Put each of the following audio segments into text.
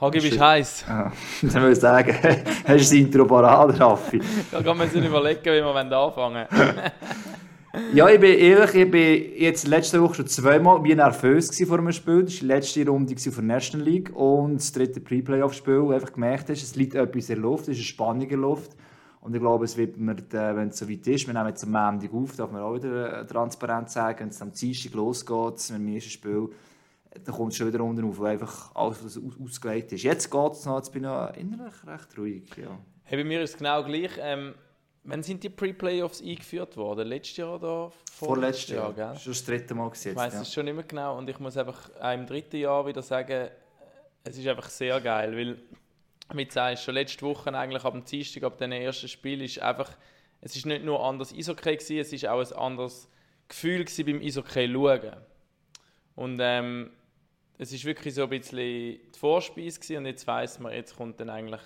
Hagi, bist du heiß? Ja, dann würde ich sagen, hast du das Intro parat, Raffi? Da kann man sich überlegen, wie wir anfangen Ja, ich bin ehrlich, ich bin jetzt letzte Woche schon zweimal wie nervös vor einem Spiel. Das war die letzte Runde von der National League und das dritte Pre-Playoff-Spiel, wo einfach gemerkt hast, es liegt etwas in der Luft, es ist eine Spannung in der Luft. Und ich glaube, es wird mir, wenn es so weit ist, wir nehmen jetzt am Montag auf, darf man auch wieder äh, transparent sagen, wenn es am Dienstag losgeht, mit dem ersten Spiel, dann kommt es schon wieder unten auf, wo einfach alles was ausgelegt ist. Jetzt geht es noch, jetzt bin ich innerlich recht ruhig. Ja. Hey, bei mir ist es genau gleich. Ähm, wann sind die Pre-Playoffs eingeführt worden? Letztes Jahr oder vorletztes Jahr? Jahr gell? Schon das dritte Mal gesetzt. Ich weiß ja. es schon nicht mehr genau und ich muss einfach auch im dritten Jahr wieder sagen, es ist einfach sehr geil, weil du sagst, schon letzte Woche eigentlich ab dem Dienstag, ab dem ersten Spiel, ist einfach, es ist nicht nur anders Eishockey gewesen, es ist auch ein anderes Gefühl gewesen beim Eishockey schauen. Und ähm, es ist wirklich so ein bisschen die Vorspeise und jetzt weiss man, jetzt kommt dann eigentlich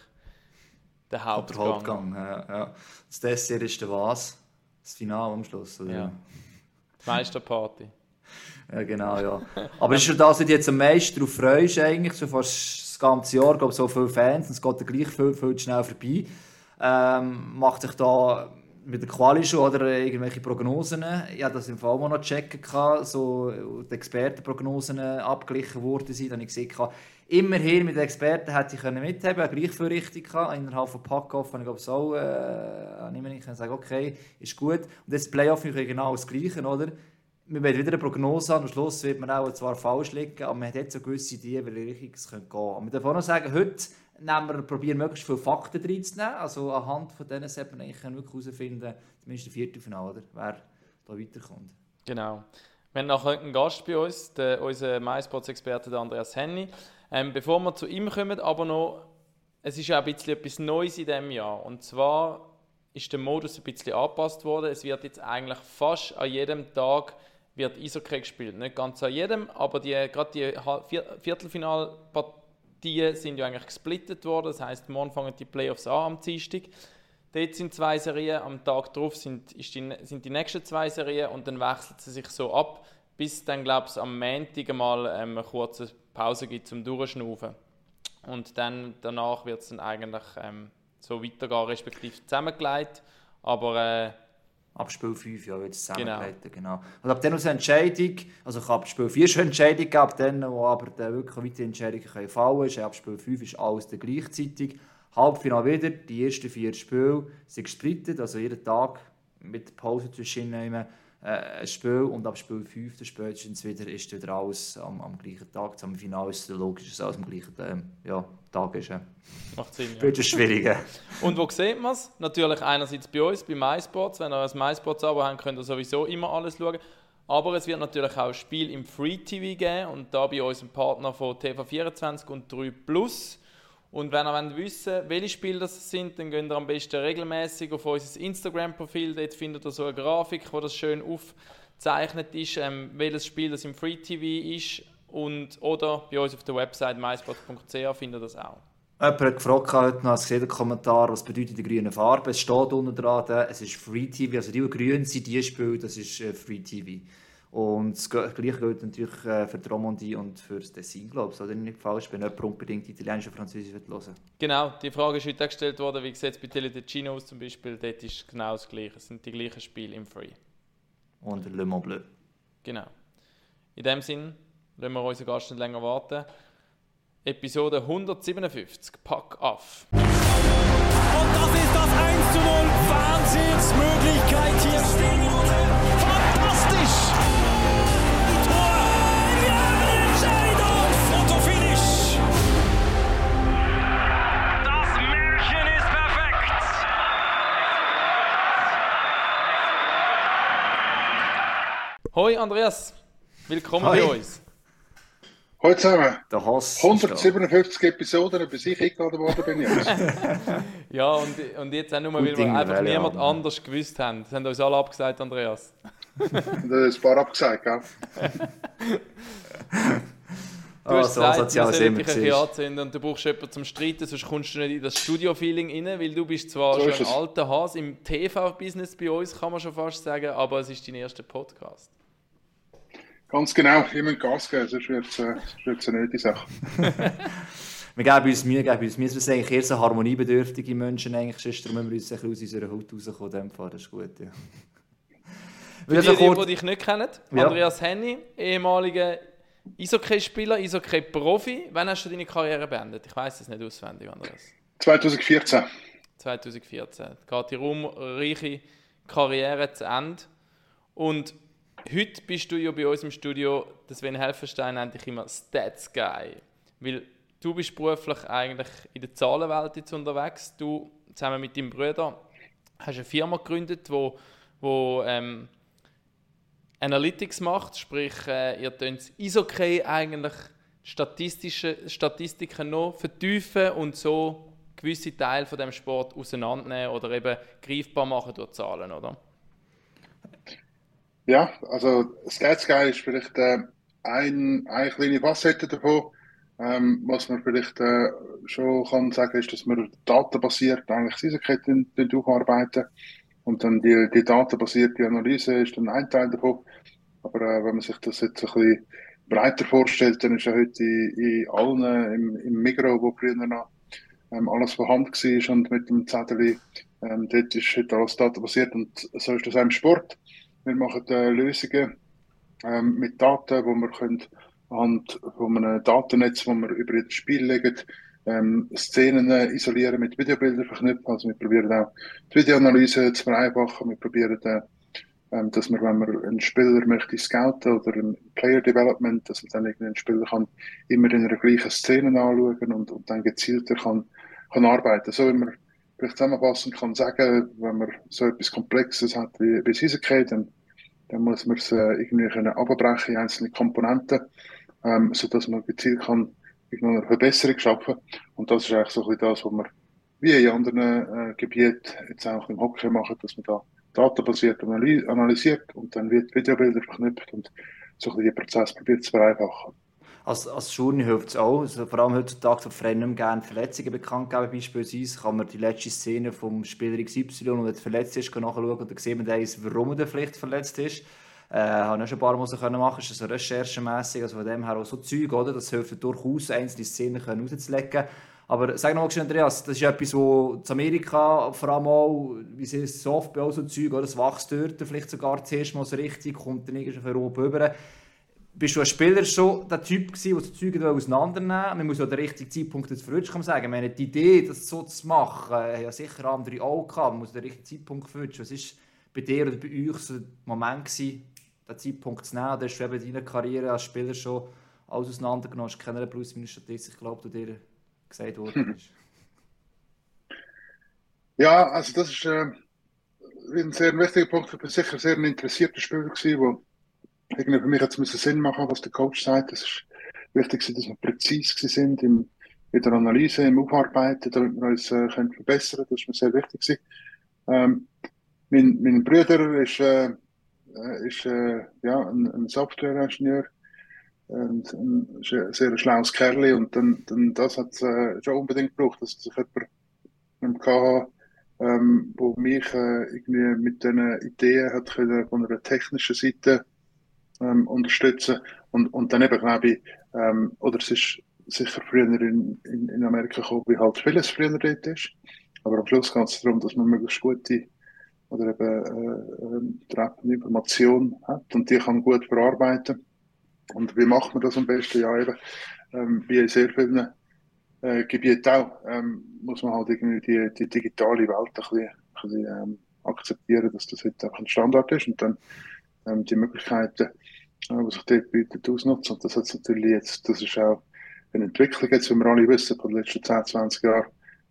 der Hauptgang. Der Hauptgang, ja, ja. Das Dessert ist der was? Das Finale am Schluss, oder? Ja. Die Meisterparty. ja, genau, ja. Aber ist ja das, was du jetzt am meisten darauf freust, eigentlich, so fast das ganze Jahr, glaube so viele Fans, und es geht dann gleich viel, viel schnell vorbei. Ähm, macht sich da mit der Quali schon oder irgendwelche Prognosen. Ich habe das im Fall mal noch checken so die Expertenprognosen abgeglichen worden sind. Dann habe ich gesehen, immerhin mit den Experten hätte ich mithaben, können, gleich viel richtig. Innerhalb von Packoff habe ich glaube so, äh, nicht können sagen, okay, ist gut. Und das Playoff ist genau das Gleiche, oder? wir werden wieder eine Prognose haben. Am Schluss wird man auch zwar falsch liegen, aber man hat jetzt so gewisse Ideen, wie richtig es gehen könnte. Und wir dürfen auch noch sagen, heute nehmen wir, probieren möglichst viele Fakten reinzunehmen. Also anhand von denen sollte man eigentlich wirklich herausfinden, zumindest im Viertelfinale, oder, wer da weiterkommt. Genau. Wir haben noch einen Gast bei uns, der, unser MySports-Experte Andreas Henny. Ähm, bevor wir zu ihm kommen, aber noch, es ist ja ein bisschen etwas Neues in diesem Jahr. Und zwar ist der Modus ein bisschen angepasst worden. Es wird jetzt eigentlich fast an jedem Tag wird Eishockey gespielt. Nicht ganz an jedem, aber die, gerade die Viertelfinalpartien sind ja eigentlich gesplittet worden. Das heißt, morgen fangen die Playoffs an am Dienstag. Dort sind zwei Serien, am Tag darauf sind, die, sind die nächsten zwei Serien und dann wechselt sie sich so ab, bis dann, glaube ich, am Montag mal ähm, eine kurze Pause gibt zum Durchschnaufen. Und dann, danach wird es dann eigentlich ähm, so weitergehen, respektive zusammengelegt. Aber äh, Ab Spiel 5 ja, wird es zusammengehalten. Genau. genau. Und ab dann aus Entscheidung, also ich habe Spiel 4 schon Entscheidung gegeben, ab dann, wo aber dann wirklich weitere Entscheidungen können fallen können, ab Spiel 5 ist alles dann gleichzeitig. Halbfinale wieder, die ersten vier Spiele sind gesplittet, also jeden Tag mit Pause zwischen ihnen ein Spiel und ab Spiel 5 spätestens wieder ist wieder alles am, am gleichen Tag. Am Finale ist es logisch, dass alles am gleichen ähm, ja, Tag ist. Ja. Macht Sinn, ja. Schwierig. Und wo sieht man es? Natürlich einerseits bei uns, bei MySports. Wenn ihr ein MySports-Abo habt, könnt ihr sowieso immer alles schauen. Aber es wird natürlich auch ein Spiel im Free TV geben und da bei unserem Partner von TV24 und 3 Plus. Und wenn ihr wissen wollt, welche Spiele das sind, dann geht ihr am besten regelmäßig auf unser Instagram-Profil. Dort findet ihr so eine Grafik, wo das schön aufgezeichnet ist, ähm, welches Spiel das im Free TV ist. Und, oder bei uns auf der Website mysport.ch findet ihr das auch. Jemand hat gefragt, heute noch, gesehen, den Kommentar, was bedeutet die grüne Farbe? Es steht unten dran, es ist Free TV, also die, die grün sind, die Spiele, das ist äh, Free TV. Und das Gleiche gilt natürlich äh, für die Romandie und für das Dessin, glaube ich. Oder nicht falsch, wenn jemand unbedingt Italienisch oder Französisch hören Genau, die Frage ist heute gestellt worden, wie sieht es bei Tele Ticino aus zum Beispiel. Dort ist genau das Gleiche. Es sind die gleichen Spiele im Free. Und Le Mans Bleu. Genau. In dem Sinn, lassen wir unseren Gast nicht länger warten. Episode 157, Pack auf. Und das ist das 1 zu 0. Wahnsinnsmöglichkeit hier stehen. Hoi Andreas, willkommen Hi. bei uns. Hallo zusammen. Der Hass 157 Episoden, bis ich eingeladen worden bin jetzt. ja, und, und jetzt auch nur, weil wir einfach niemand haben. anders gewusst haben. Das haben uns alle abgesagt, Andreas. das ist ein paar abgesagt, gell? Du hast oh, gesagt, so wir sollen dich ein bisschen anzünden und du brauchst jemanden zum Streiten, sonst kommst du nicht in das Studio-Feeling rein, weil du bist zwar so schon ein alter Hase im TV-Business bei uns, kann man schon fast sagen, aber es ist dein erster Podcast. Ganz genau, immer Gas geben, sonst wird es äh, eine nötige Sache. wir geben uns Mühe, geben uns Mühe. Wir sind eigentlich eher so harmoniebedürftige Menschen, eigentlich, sonst müssen wir uns ein bisschen aus unserer Haut rauskommen. Das ist gut, ja. Für die, kurz- die dich nicht kennen, Ja. Andreas Henny, ehemaliger Eishockey-Spieler, Eishockey-Profi. Wann hast du deine Karriere beendet? Ich weiß es nicht auswendig, Andreas. 2014. 2014. Geht die ruhmreiche Karriere zu Ende. Und heute bist du ja bei uns im Studio, der Sven Helferstein nennt dich immer Stats Guy. Weil du bist beruflich eigentlich in der Zahlenwelt jetzt unterwegs. Du zusammen mit deinem Bruder hast eine Firma gegründet, wo, wo ähm, Analytics macht, sprich äh, ihr könnt Isokay eigentlich statistische Statistiken noch vertiefen und so gewisse Teile von dem Sport auseinandernehmen oder eben greifbar machen durch Zahlen, oder? Ja, also Stats Guy ist vielleicht äh, ein, eine kleine Facette davon. Ähm, was man vielleicht äh, schon kann sagen, ist, dass wir datenbasiert eigentlich Seisenketten aufarbeiten. Und dann die, die datenbasierte Analyse ist dann ein Teil davon. Aber äh, wenn man sich das jetzt ein bisschen breiter vorstellt, dann ist ja heute in, in allen, im, im Migro, wo früher noch ähm, alles von Hand war und mit dem Zettel, ähm, dort ist heute alles datenbasiert und so ist das auch im Sport. Wir machen äh, Lösungen ähm, mit Daten, wo wir können anhand von einem Datennetz, wo wir über das Spiel legen, ähm, Szenen isolieren mit Videobildern verknüpfen. Also wir probieren auch die Videoanalyse zu vereinfachen. Wir probieren, äh, dass man, wenn man einen Spieler möchte scouten oder ein Player Development, dass man dann irgendeinen Spieler kann immer in einer gleichen Szene anschauen und, und dann gezielter kann, kann arbeiten. So wie man vielleicht zusammenfassend kann sagen, wenn man so etwas Komplexes hat wie, wie Seisenketten, dann, dann muss man es äh, irgendwie können abbrechen in einzelne Komponenten, ähm, sodass man gezielt kann irgendwo eine Verbesserung schaffen. Und das ist eigentlich so ein bisschen das, was wir wie in anderen äh, Gebieten jetzt auch im Hockey machen, dass man da datenbasiert analy analysiert und dann wird Videobilder verknüpft und so ein bisschen den Prozess probiert zu vereinfachen. Als, als Journey hilft es auch. Also vor allem heutzutage, wo die Vereine nicht gerne Verletzungen bekannt geben, beispielsweise, kann man die letzte Szene vom Spieler XY, und er verletzt ist, nachschauen und dann sieht man warum er vielleicht verletzt ist. Äh, habe ich schon ein paar Mal so können machen, ist so recherchemässig, also von dem her auch so Zeug, oder? Das hilft durchaus, einzelne Szenen können rauszulegen. Aber sag noch mal, Andreas, das ist etwas, wo in Amerika vor allem auch, wie sie es so oft bei so Zeug, oder? Das wächst dort vielleicht sogar zuerst mal so richtig, kommt dann irgendwie von Europa rüber. Bist du als Spieler schon der Typ gewesen, der das Zeug auseinandernehmen Man muss ja den richtigen Zeitpunkt jetzt verwünschen, kann sagen. Ich meine, die Idee, das so zu machen, äh, haben ja sicher andere auch gehabt. Man muss den richtigen Zeitpunkt verwünschen. Was war bei dir oder bei euch so der Moment gewesen, den Zeitpunkt zu nehmen? Oder hast du eben in deiner Karriere als Spieler schon alles auseinandergenommen? Hast du keine plus minus Statistik, glaube die dir gesagt worden ist? Ja, also das ist äh, ein sehr wichtiger Punkt. Ich bin sicher sehr ein interessierter Spieler gewesen, wo irgendwie für mich jetzt müssen Sinn machen, was der Coach sagt. Es ist wichtig, dass wir präzise sind in der Analyse, im Aufarbeiten, damit wir uns äh, können verbessern. Das ist mir sehr wichtig. Ähm, mein, mein Bruder ist, äh, äh, ist äh, ja, ein, ein Softwareingenieur und ein sehr, sehr schlaues Kerl und dann, dann das hat es äh, schon unbedingt gebraucht, dass sich jemand im KH ähm, wo mich äh, irgendwie mit diesen Ideen hat können von einer technischen Seite ähm, unterstützen und, und dann eben glaube ich, ähm, oder es ist sicher früher in, in, in Amerika gekommen, wie halt vieles früher dort ist, aber am Schluss geht es darum, dass man möglichst gute oder eben äh, ähm, treffende Information hat und die kann gut verarbeiten. Und wie macht man das am besten? Ja, eben, ähm, wie in sehr vielen äh, Gebieten auch, ähm, muss man halt irgendwie die, die digitale Welt ein bisschen, ein bisschen ähm, akzeptieren, dass das heute einfach ein Standard ist und dann ähm, die Möglichkeiten, die sich dort bieten, ausnutzen. Und das hat natürlich jetzt, das ist auch eine Entwicklung jetzt, wie wir alle wissen, von den letzten 10, 20 Jahren,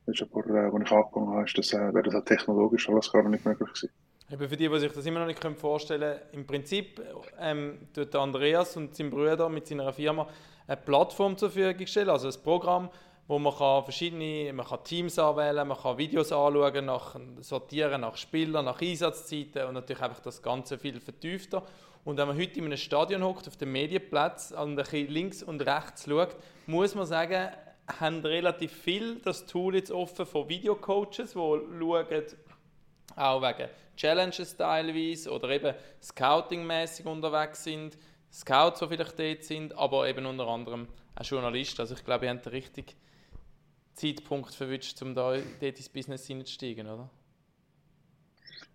das ist vor, äh, als ich angefangen habe, ist das, äh, wäre das auch technologisch alles gar nicht möglich gewesen. Eben für die, die sich das immer noch nicht vorstellen können, im Prinzip ähm, tut Andreas und sein Bruder mit seiner Firma eine Plattform zur Verfügung stellen, also ein Programm, wo man kann verschiedene, man kann Teams anwählen, man kann Videos anschauen, nach, sortieren nach Spielern, nach Einsatzzeiten und natürlich einfach das Ganze viel vertiefter. Und wenn man heute in einem Stadion hockt, auf dem Medienplatz und ein bisschen links und rechts schaut, muss man sagen, haben relativ viel das Tool jetzt offen von Videocoaches, die schauen, auch wegen Challenges teilweise oder eben Scouting-mäßig unterwegs sind, Scouts, die vielleicht dort sind, aber eben unter anderem auch Journalisten. Also ich glaube, ihr habt den richtigen, Zeitpunkt verwünscht, um da dort ins Business hineinzusteigen, oder?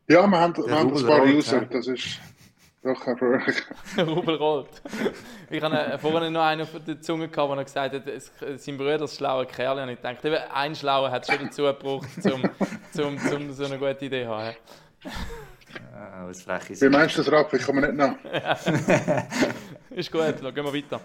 Ja, wir haben, wir haben ein paar User, das ist doch erfreulich. Rubel rollt. Ich habe vorhin noch einen auf der Zunge gehabt, der gesagt hat, es- sein Bruder ist ein schlauer Kerl. Und ich dachte, eben, ein Schlauer hat es schon dazu gebraucht, um zum, zum so eine gute Idee zu haben. Ja, was frech ist. Wie meinst du das, Raff? Ich komme nicht nach. Ist gut, dann gehen wir weiter.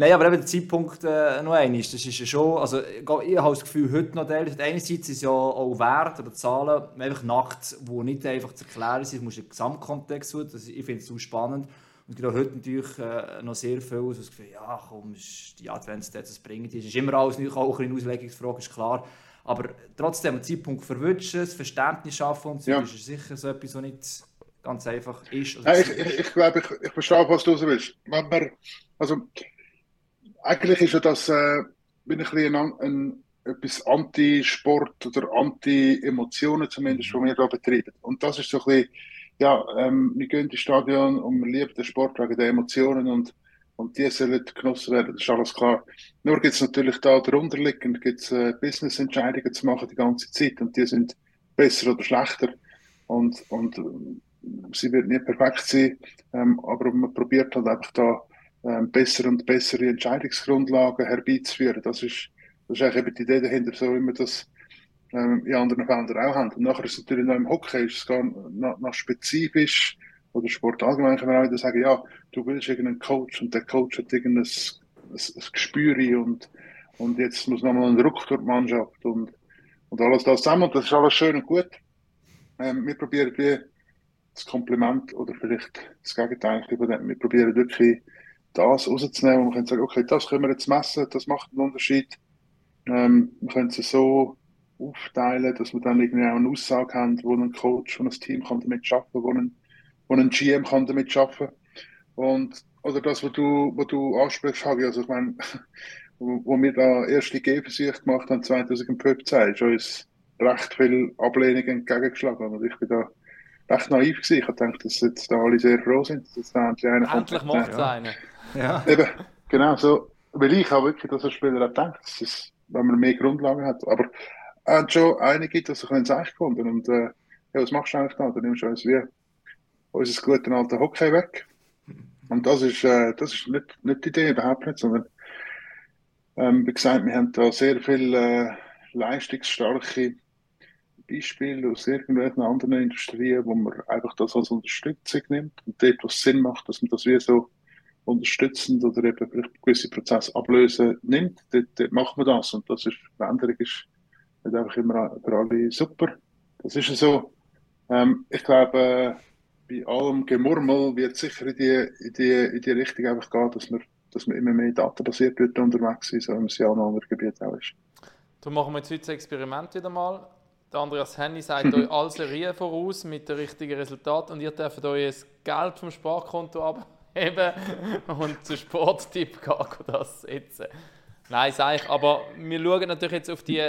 Nein, aber eben der Zeitpunkt äh, noch einmal, das ist ja schon, also ich, ich habe das Gefühl, heute noch teilweise, einerseits ist es ja auch Wert oder Zahlen, einfach nackt, wo nicht einfach zu erklären sind, muss den Gesamtkontext tun, das, ich finde es so spannend. Und gerade heute natürlich äh, noch sehr viel, so das Gefühl, ja komm, ist die Adventszeit, das bringt es. ist immer alles auch eine Auslegungsfrage, ist klar. Aber trotzdem, einen Zeitpunkt verwünschen, das Verständnis schaffen und so, Ja. ist sicher so etwas, was nicht ganz einfach ist. oder Ja, ich, ich, ich glaube, ich, ich verstehe, was du so willst. Wenn man, also, eigentlich ist ja das äh, bin ich ein, bisschen ein, ein, etwas Anti-Sport oder Anti-Emotionen zumindest, was wir da betreiben. Und das ist so ein bisschen, ja, ähm, wir gehen ins Stadion und wir lieben den Sport wegen der Emotionen und, und die sollen genossen werden, das ist alles klar. Nur gibt es natürlich da darunter liegend gibt's, äh, Business-Entscheidungen zu machen die ganze Zeit und die sind besser oder schlechter. Und, und äh, sie wird nie perfekt sein, ähm, aber man probiert halt einfach da ähm, bessere und bessere Entscheidungsgrundlagen herbeizuführen. Das ist, das ist eigentlich die Idee dahinter, so wie wir das ähm, in anderen Feldern auch haben. Und nachher ist es natürlich noch im Hockey, ist es gar noch, noch spezifisch, oder Sport allgemein kann man auch wieder sagen, ja, du willst irgendeinen Coach und der Coach hat irgendein ein, ein Gespür und, und jetzt muss nochmal ein Ruck durch die Mannschaft und, und alles das zusammen und das ist alles schön und gut. Ähm, wir probieren das Kompliment oder vielleicht das Gegenteil. Wir probieren wirklich das rauszunehmen und wir können sagen, okay, das können wir jetzt messen, das macht einen Unterschied. Ähm, wir können es so aufteilen, dass wir dann irgendwie auch eine Aussage haben, wo ein Coach, wo ein Team kann damit arbeiten kann, wo ein, wo ein GM kann damit arbeiten und oder das, was du, was du ansprichst, Hagi, also ich meine, wo, wo wir da erste Gehversuche gemacht haben, 2015, ist uns recht viel Ablehnung entgegengeschlagen und ich bin da recht naiv gewesen. Ich habe gedacht, dass jetzt da alle sehr froh sind, dass jetzt da endlich einer. Endlich macht es Ja. einen. Ja. Eben, genau so. Weil ich auch wirklich, dass ein Spieler auch denkt, dass es, wenn man mehr Grundlagen hat. Aber er hat schon einige, das ein bisschen gefunden. Und äh, ja, was machst du eigentlich da? Du nimmst uns wie unser guten alten Hockey weg. Und das ist, äh, das ist nicht, nicht die Idee, überhaupt nicht, sondern ähm, wie gesagt, wir haben da sehr viele äh, leistungsstarke Beispiele aus irgendwelchen anderen Industrien, wo man einfach das als Unterstützung nimmt und dort, was Sinn macht, dass man das wie so unterstützend oder eben vielleicht gewisse Prozesse ablösen nimmt, dort, dort macht man das. Und das ist, Veränderung ist nicht einfach immer für alle super. Das ist ja so. Ähm, ich glaube, äh, bei allem Gemurmel wird sicher in die, in die, in die Richtung einfach gehen, dass man, dass man immer mehr datenbasiert wird unterwegs sind, so wie es ja in anderen Gebieten auch ist. Darum machen wir jetzt heute das Experiment wieder mal. Der Andreas Henny sagt euch alle Serien voraus mit den richtigen Resultaten und ihr dürft euch das Geld vom Sparkonto abheben und zu Sporttipp gehen das setzen. Nein, sage ich. Aber wir schauen natürlich jetzt auf die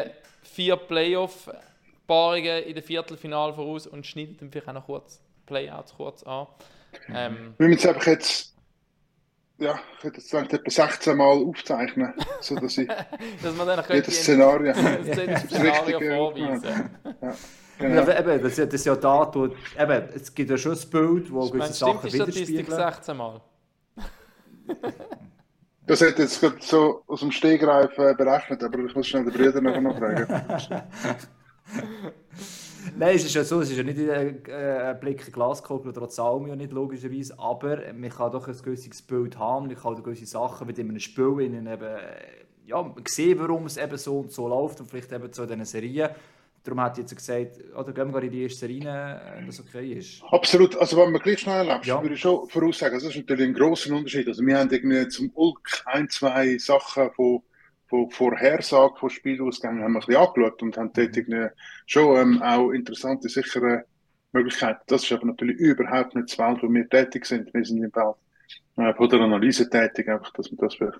vier Playoff-Paarungen in der Viertelfinale voraus und schneiden dann vielleicht auch noch kurz Playouts kurz an. Ähm, Wir müssen einfach jetzt, ja, ich hätte jetzt gedacht, etwa 16 Mal aufzeichnen, sodass ich dass man dann jedes Szenario. das Szenario vorweisen Ja, Ja, genau. eben, das, ist ja- das ist ja da, wo, eben, es gibt ja schon ein Bild, wo gewisse Sachen die Statistik widerspiegeln. 16 Mal? Das hätte jetzt gerade so aus dem Stegreif äh, berechnet, aber ich muss schnell den Brüder nachher noch fragen. Nein, es ist ja so, es ist ja nicht ein äh, Blick in Glaskugel oder Zahlen ja nicht logischerweise, aber man kann doch ein gewisses Bild haben, man kann auch gewisse Sachen mit in einem Spiel innen eben, äh, ja, sehen, warum es eben so und so läuft und vielleicht eben so in diesen Serien. Darum hat jetzt gesagt, oder gehen wir in die erste rein, wenn das okay ist. Absolut, also wenn man gleich schnell erlebst, Ja. würde ich schon voraussagen, also das ist natürlich ein grosser Unterschied. Also wir haben irgendwie zum Ulk ein, zwei Sachen von, von Vorhersage von Spielausgängen haben wir ein bisschen angeschaut und haben dort irgendwie schon ähm, auch interessante, sichere Möglichkeiten. Das ist aber natürlich überhaupt nicht das Feld, wo wir tätig sind. Wir sind im Feld äh, von der Analyse tätig, einfach, dass wir das vielleicht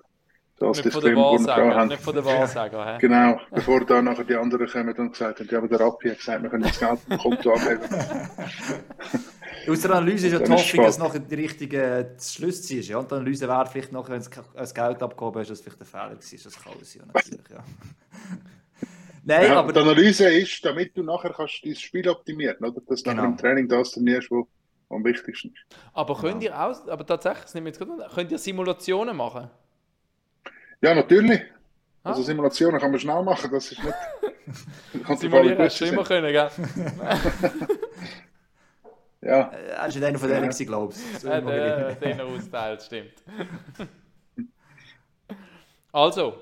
als Nicht Disclaimer noch Wahrsager, haben. nicht von der Wahrsager. hä? Genau, bevor da nachher die anderen kommen und gesagt haben, ja, aber der Rappi hat gesagt, wir können das Geld vom Konto abheben. Aus der Analyse ist ja die Hoffnung, dass spät. nachher die richtige Schluss ziehst. Ja? Und die Analyse wäre vielleicht nachher, wenn es das Geld abgehoben hast, dass es vielleicht ein Fehler war. Das kann alles sein, natürlich, ja. Nein, Ja, aber die Analyse ist, damit du nachher kannst dein Spiel optimieren, oder? Dass du Genau. nachher im Training das trainierst, was am wichtigsten ist. Aber könnt ihr auch, aber tatsächlich, das nehme ich jetzt unter, könnt ihr Simulationen machen? Ja, natürlich. Ah. Also Simulationen kann man schnell machen, das ist nicht... Simulieren hast du immer können, gell? Ja, er ist nicht einer von denen, gewesen, glaube Äh, immer der, wieder. den er austeilt, stimmt. also,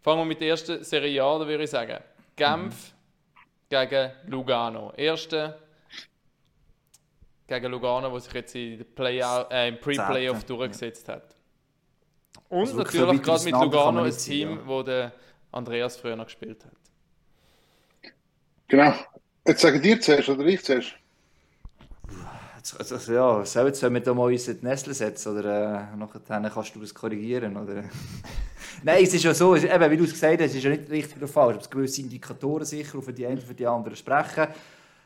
fangen wir mit der ersten Serie an, da würde ich sagen. Genf gegen Lugano. Erste gegen Lugano, wo sich jetzt in der Play äh, im Pre-Playoff durchgesetzt hat. Und Also so natürlich gerade mit Lugano ein Team, ja. wo der Andreas früher noch gespielt hat. genau. Jetzt sagen dir zuerst oder ich zuerst? Also, ja, sollen sollen wir da mal uns in die Nestle setzen oder äh, nachher kannst du das korrigieren? Oder? Nein, es ist ja so, es ist, eben, wie du es gesagt hast, es ist ja nicht richtig oder falsch. Es gibt gewisse Indikatoren sicher, die für die einen für die anderen sprechen.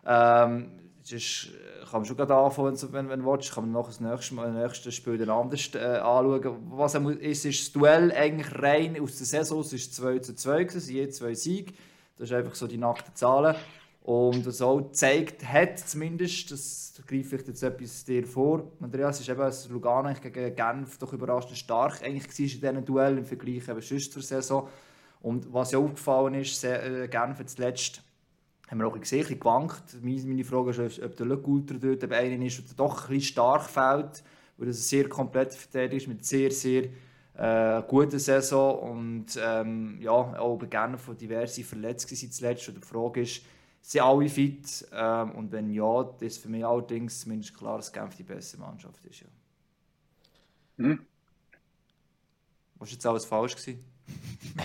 Ähm, sonst kann man schon gerade anfangen, wenn, wenn, du willst. Kann man nachher das nächste, Mal, das nächste Spiel dann anders äh, anschauen. Was er muss- ist, ist das Duell eigentlich rein aus der Saison, es ist 2 zu 2 gewesen, je zwei Siege. Das ist einfach so die nackten Zahlen. Und das auch gezeigt hat, zumindest, das greife ich jetzt etwas dir vor, Andreas, ist eben, dass Lugano gegen Genf doch überraschend stark eigentlich war in diesen Duell im Vergleich eben sonst zur Saison. Und was ja aufgefallen ist, äh, Genf hat zuletzt, haben wir auch gesehen, ein bisschen gewankt. Meine Frage ist, ob der Le Coulter dort eben einer ist, der doch ein bisschen stark fällt, weil das ein sehr komplett verteidigt ist mit sehr, sehr äh, guten Saison und ähm, ja, auch bei Genf von diverse verletzt waren zuletzt. Und die Frage ist, sind alle fit? Ähm, und wenn ja, das ist für mich allerdings zumindest klar, dass Genf die beste Mannschaft ist. Ja. Mhm. Was jetzt alles falsch gewesen?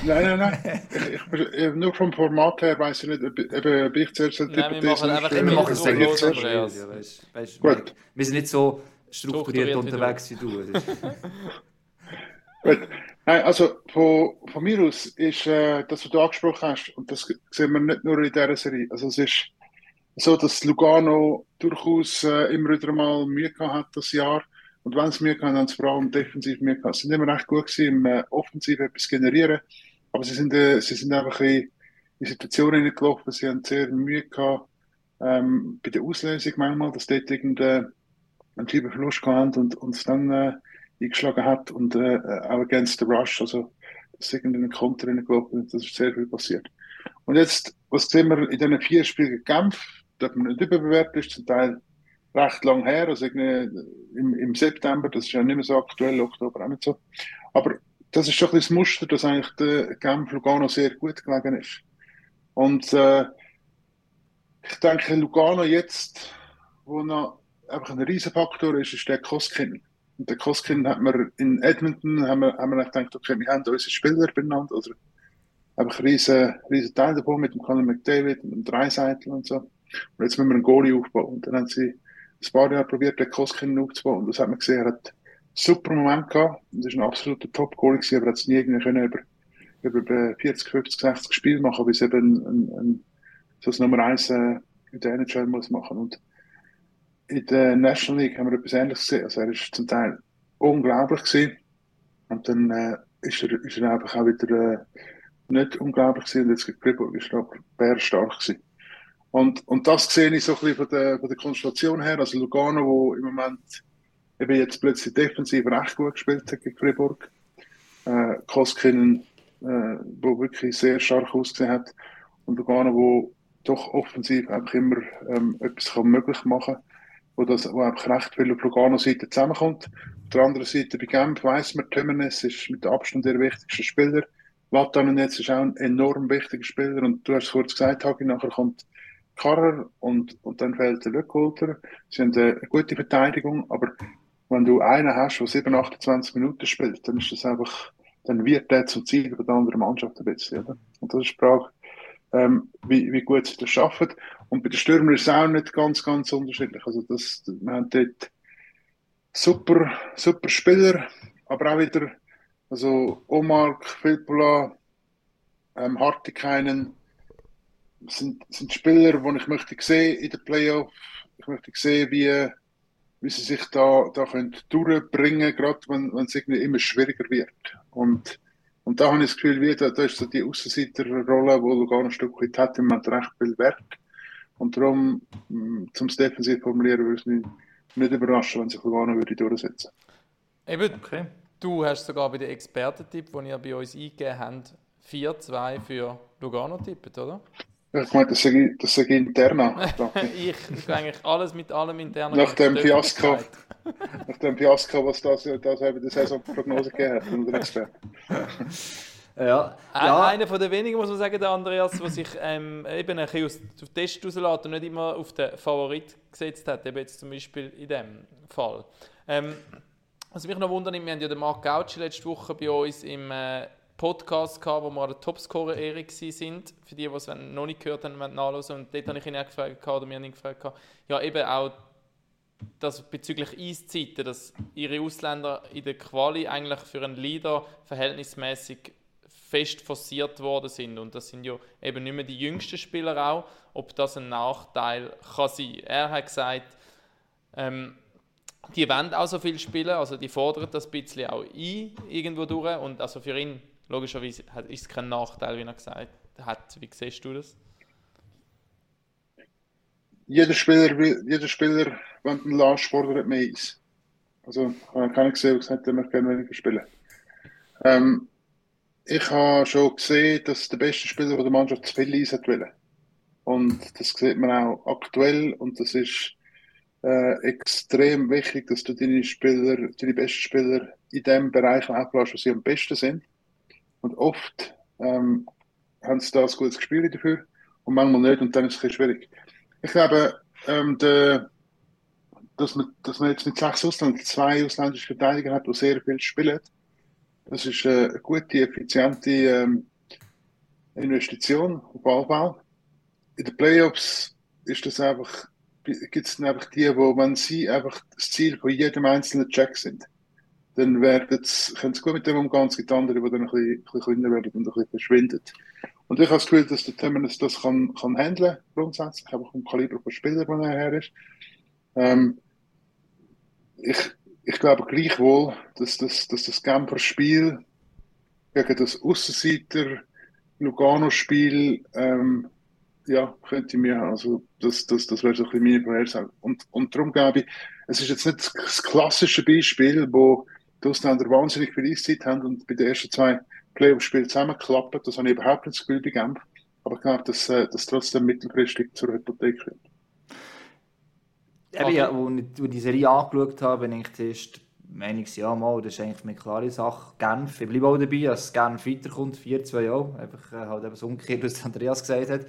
Nein, nein, nein. ich, ich, ich, nur vom Format her weiß ich nicht, ob, ob, ich zuerst eine Nein, wir Hypothese machen einfach immer Wir machen es los, zuerst- Andreas. Ja, weißt, weißt, Gut. wir, wir sind nicht so strukturiert, Strukturiert unterwegs wie du. Gut. Nein, also von, von mir aus ist äh, das, was du angesprochen hast, und das sehen wir nicht nur in dieser Serie. Also es ist so, dass Lugano durchaus äh, immer wieder mal Mühe gehabt hat das Jahr. Und wenn haben, haben sie vor allem defensiv Mühe gehabt. Sie sind immer recht gut gewesen, im äh, Offensiv etwas generieren. Aber sie sind, äh, sie sind einfach in, in Situationen hineingelaufen. Sie haben sehr Mühe gehabt ähm, bei der Auslösung manchmal, dass dort irgendein einen Schieberverlust gehabt und uns dann äh, eingeschlagen hat und äh, auch against the rush, also dass irgendein Konter reingelaufen ist, das ist sehr viel passiert. Und jetzt, was sehen wir in diesen vier Spielen Genf, dass man nicht überbewertet ist, zum Teil recht lang her, also im, im September, das ist ja nicht mehr so aktuell, Oktober auch nicht so. Aber das ist schon ein das Muster, dass eigentlich der Genf Lugano sehr gut gelegen ist. Und äh, ich denke, Lugano jetzt, wo noch einfach ein Riesenfaktor ist, ist der Koskin. Und der Koskin hat man in Edmonton, haben wir, haben wir gedacht, okay, wir haben unsere Spieler benannt, oder einfach ein riesen, riesen Teil davon mit dem Conor McDavid und dem Dreiseitel und so. Und jetzt müssen wir einen Goalie aufbauen. Und dann haben sie ein paar Jahre probiert, den Koskin aufzubauen. Und das hat man gesehen, er hat einen super Moment gehabt. Das ist ein absoluter gewesen, aber er hat es nie irgendwie können über, über 40, 50, 60 Spiele machen, bis eben ein, ein, so das Nummer 1 äh, in der NHL muss machen. Und in der National League haben wir etwas Ähnliches gesehen. Also er ist zum Teil unglaublich gewesen. Und dann äh, ist, er, ist er einfach auch wieder äh, nicht unglaublich gewesen. Und jetzt gegen Fribourg ist er aber bärenstark gewesen. Und, und das sehe ich so ein bisschen von der, von der Konstellation her. Also Lugano, wo im Moment eben jetzt plötzlich defensiv recht gut gespielt hat gegen Fribourg. Äh, Koskinen, äh, wo wirklich sehr stark ausgesehen hat. Und Lugano, wo doch offensiv einfach immer ähm, etwas kann möglich machen kann wo das wo einfach recht viel auf Lugano-Seite zusammenkommt. Auf der anderen Seite bei Genf weiss man, Tömenes ist mit Abstand der wichtigste Spieler. Vatanen jetzt ist auch ein enorm wichtiger Spieler und du hast es kurz gesagt, Hagi, nachher kommt Karrer und, und dann fällt der Löckholter. Sie haben eine gute Verteidigung, aber wenn du einen hast, der 7, 28 Minuten spielt, dann ist das einfach, dann wird der zum Ziel von der anderen Mannschaft ein bisschen, oder? Und das ist die Frage, ähm, wie, wie gut sie das schaffen. Und bei den Stürmern ist es auch nicht ganz, ganz unterschiedlich. Also das, wir haben dort super, super Spieler, aber auch wieder, also Omar, Filppula, ähm, Hartikainen, sind, sind Spieler, die ich möchte sehen in den Playoff. Ich möchte sehen, wie, wie sie sich da, da können durchbringen gerade wenn, wenn es irgendwie immer schwieriger wird. Und, und da habe ich das Gefühl, wie, da, da ist so die Außenseiterrolle, die Lugano ein Stück weit hat, im Moment recht viel wert. Und darum, mh, zum defensiv formulieren, würde es mich nicht überraschen, wenn sich Lugano würde durchsetzen Eben, Okay. du hast sogar bei den Expertentipp, den ihr bei uns eingegeben habt, 4-2 für Lugano tippet, oder? Ich meine, das sage das ich interna. ich. gehe eigentlich alles mit allem intern. Nach dem Fiasko. Nach dem Fiasko, was das, das eben die Saisonprognose gegeben hat. Ja, ja. Einer von den wenigen, muss man sagen, der Andreas, der sich ähm, eben ein bisschen aus dem Test rauslässt und nicht immer auf den Favorit gesetzt hat, eben jetzt zum Beispiel in diesem Fall. Ähm, was mich noch wundert, wir haben ja den Marc Gauci letzte Woche bei uns im äh, Podcast gehabt, wo wir der Topscorer-Ehre sind. Für die, die es noch nicht gehört haben, wollen nachhören. Und dort habe ich ihn auch gefragt, oder haben ihn gefragt, ja eben auch dass bezüglich Eiszeiten, dass ihre Ausländer in der Quali eigentlich für einen Leader verhältnismäßig fest forciert worden sind. Und das sind ja eben nicht mehr die jüngsten Spieler auch, ob das ein Nachteil kann sein. Er hat gesagt, ähm, die wollen auch so viel spielen, also die fordern das ein bisschen auch ein, irgendwo durch. Und also für ihn, logischerweise, ist es kein Nachteil, wie er gesagt hat. Wie siehst du das? Jeder Spieler, will- jeder Spieler, wenn du ihn lässt, fordert mehr Eis. Also, ich habe keinen gesehen, der gesagt hat, möchte gerne weniger spielen. Ähm, ich habe schon gesehen, dass der beste Spieler der Mannschaft zu viel Eis hat wollen. Und das sieht man auch aktuell. Und das ist äh, extrem wichtig, dass du deine Spieler, deine besten Spieler in dem Bereich ablässt, wo sie am besten sind. Und oft ähm, haben sie da ein gutes Gespiel dafür und manchmal nicht. Und dann ist es ein bisschen schwierig. Ich glaube, ähm, der, dass, man, dass man jetzt mit sechs Ausländern zwei ausländische Verteidiger hat, die sehr viel spielen, das ist äh, eine gute, effiziente ähm, Investition auf Ballbau. In den Playoffs ist das einfach, gibt es einfach die, wo, wenn sie einfach das Ziel von jedem einzelnen Check sind, dann können sie gut mit dem umgehen. Es gibt andere, die dann ein bisschen, bisschen kleiner werden und ein bisschen verschwinden. Und ich habe das Gefühl, dass der Timmons das kann, kann handeln, grundsätzlich, einfach vom Kaliber von Spieler, wo er her ist. Ähm, ich, ich glaube gleichwohl, dass das, dass das Genfer Spiel gegen das Aussenseiter Lugano-Spiel, ähm, ja, könnte mir, also, das, das, das wäre so ein bisschen meine Vorhersage. Und, und darum glaube ich, es ist jetzt nicht das klassische Beispiel, wo die Ausländer wahnsinnig viel Eiszeit haben und bei den ersten zwei Playoff-Spielen zusammenklappen. Das habe ich überhaupt nicht das Gefühl bei Genf. Aber ich glaube, dass äh, das trotzdem mittelfristig zur Hypothek wird. Eben, ja, als ich die Serie angeschaut habe, bin ich zuerst Meinung, ja, mal, das ist eigentlich eine klare Sache. Genf, ich bleibe auch dabei, dass Genf weiterkommt, 4-2 auch. Einfach äh, halt eben das umgekehrt, was Andreas gesagt hat.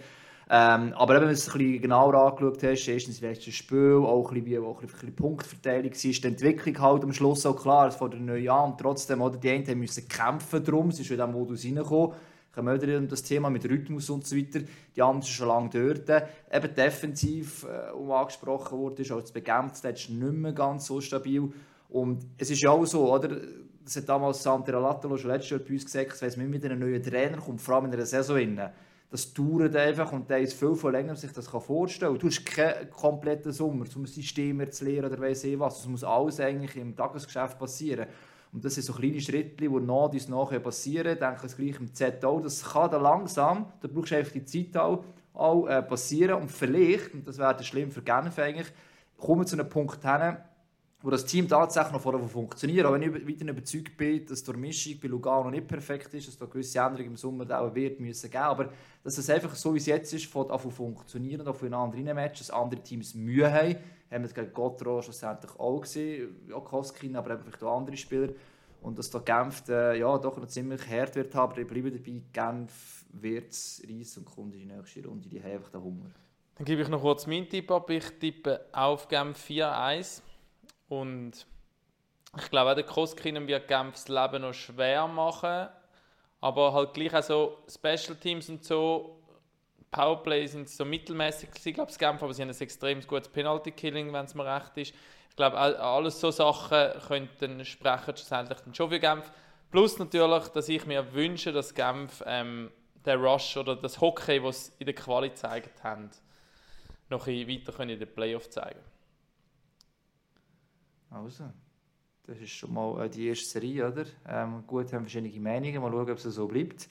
Ähm, aber eben, wenn du es ein bisschen genauer angeschaut hast, erstens das letzte Spiel, auch ein bisschen, wie auch ein bisschen Punktverteilung war, die Entwicklung halt am Schluss auch klar, es fängt neu an. Und trotzdem, oder, die einen müssen kämpfen drum, sie ist in diesen Modus reingekommen, kommen wieder um das Thema mit Rhythmus und so weiter, die anderen sind schon lange dort. Eben defensiv, äh, um angesprochen wurde, ist auch das Bekämpft, das ist nicht mehr ganz so stabil. Und es ist ja auch so, oder, das hat damals Santi Latalo schon letztes Jahr bei uns gesagt, wenn man mit einem neuen Trainer kommt, vor allem in einer Saison, rein, das dauert einfach und der ist viel, viel länger, sich das vorstellen kann. Du hast keinen kompletten Sommer, um ein System zu lernen oder weiss ich was. Es muss alles eigentlich im Tagesgeschäft passieren. Und das sind so kleine Schritte, die nach uns nachher passieren. Ich denke, das gleiche im Z auch. Das kann dann langsam, da brauchst du einfach die Zeit auch, auch äh, passieren. Und vielleicht, und das wäre schlimm für Genf eigentlich, kommen wir zu einem Punkt hin, wo das Team tatsächlich noch vorher funktioniert. Auch wenn ich weiterhin überzeugt bin, dass die Mischung bei Lugano nicht perfekt ist, dass da gewisse Änderungen im Sommer auch wird müssen geben. Aber dass es einfach so wie es jetzt ist, von anfangen funktionieren auch für anderen Matches, dass andere Teams Mühe haben. Haben wir es gegen Gotro schlussendlich auch gesehen, ja, Koskin, aber eben auch andere Spieler. Und dass da Genf äh, ja, doch noch ziemlich hart wird haben, aber ich bleibe dabei, Genf wird es reissen und kommt in die nächste Runde, die haben einfach den Hunger. Dann gebe ich noch kurz meinen Tipp ab. Ich tippe auf Genf 4-1. Und ich glaube, auch der Koskinen wird Genfs Leben noch schwer machen. Aber halt gleich auch so Special Teams und so, Powerplay sind so mittelmäßig, ich glaube, das Genf, aber sie haben ein extrem gutes Penalty-Killing, wenn es mir recht ist. Ich glaube, all- alles so Sachen könnten sprechen schlussendlich dann schon für Genf. Plus natürlich, dass ich mir wünsche, dass Genf ähm, der Rush oder das Hockey, was sie in der Quali gezeigt haben, noch ein weiter können in den Playoff zeigen Also, das ist schon mal äh, die erste Serie, oder? Ähm, gut, haben verschiedene Meinungen. Mal schauen, ob es so bleibt.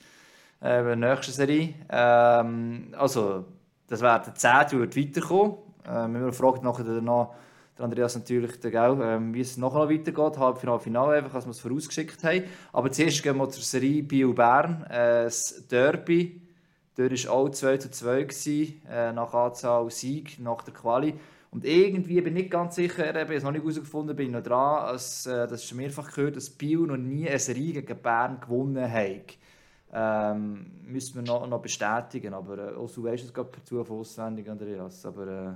Äh, bei der nächsten Serie. Ähm, also, das wäre der 10. wird weiterkommen. Äh, wir fragen nachher danach, der Andreas natürlich, der, gell, ähm, wie es nachher noch weitergeht. Halbfinale, Finale, einfach, als wir es vorausgeschickt haben. Aber zuerst gehen wir zur Serie Biel-Bern. Äh, das Derby. Dort war auch 2 zu 2 gewesen, äh, nach Anzahl Sieg, nach der Quali. Und irgendwie bin ich nicht ganz sicher, ich habe es noch nicht herausgefunden, bin ich noch dran, als, äh, das ist schon mehrfach gehört, dass Biel noch nie eine Serie gegen Bern gewonnen hat. Ähm, müssen wir noch, noch bestätigen, aber äh, also, du weißt es gerade per Zufall auswendig, Andreas, aber... Äh,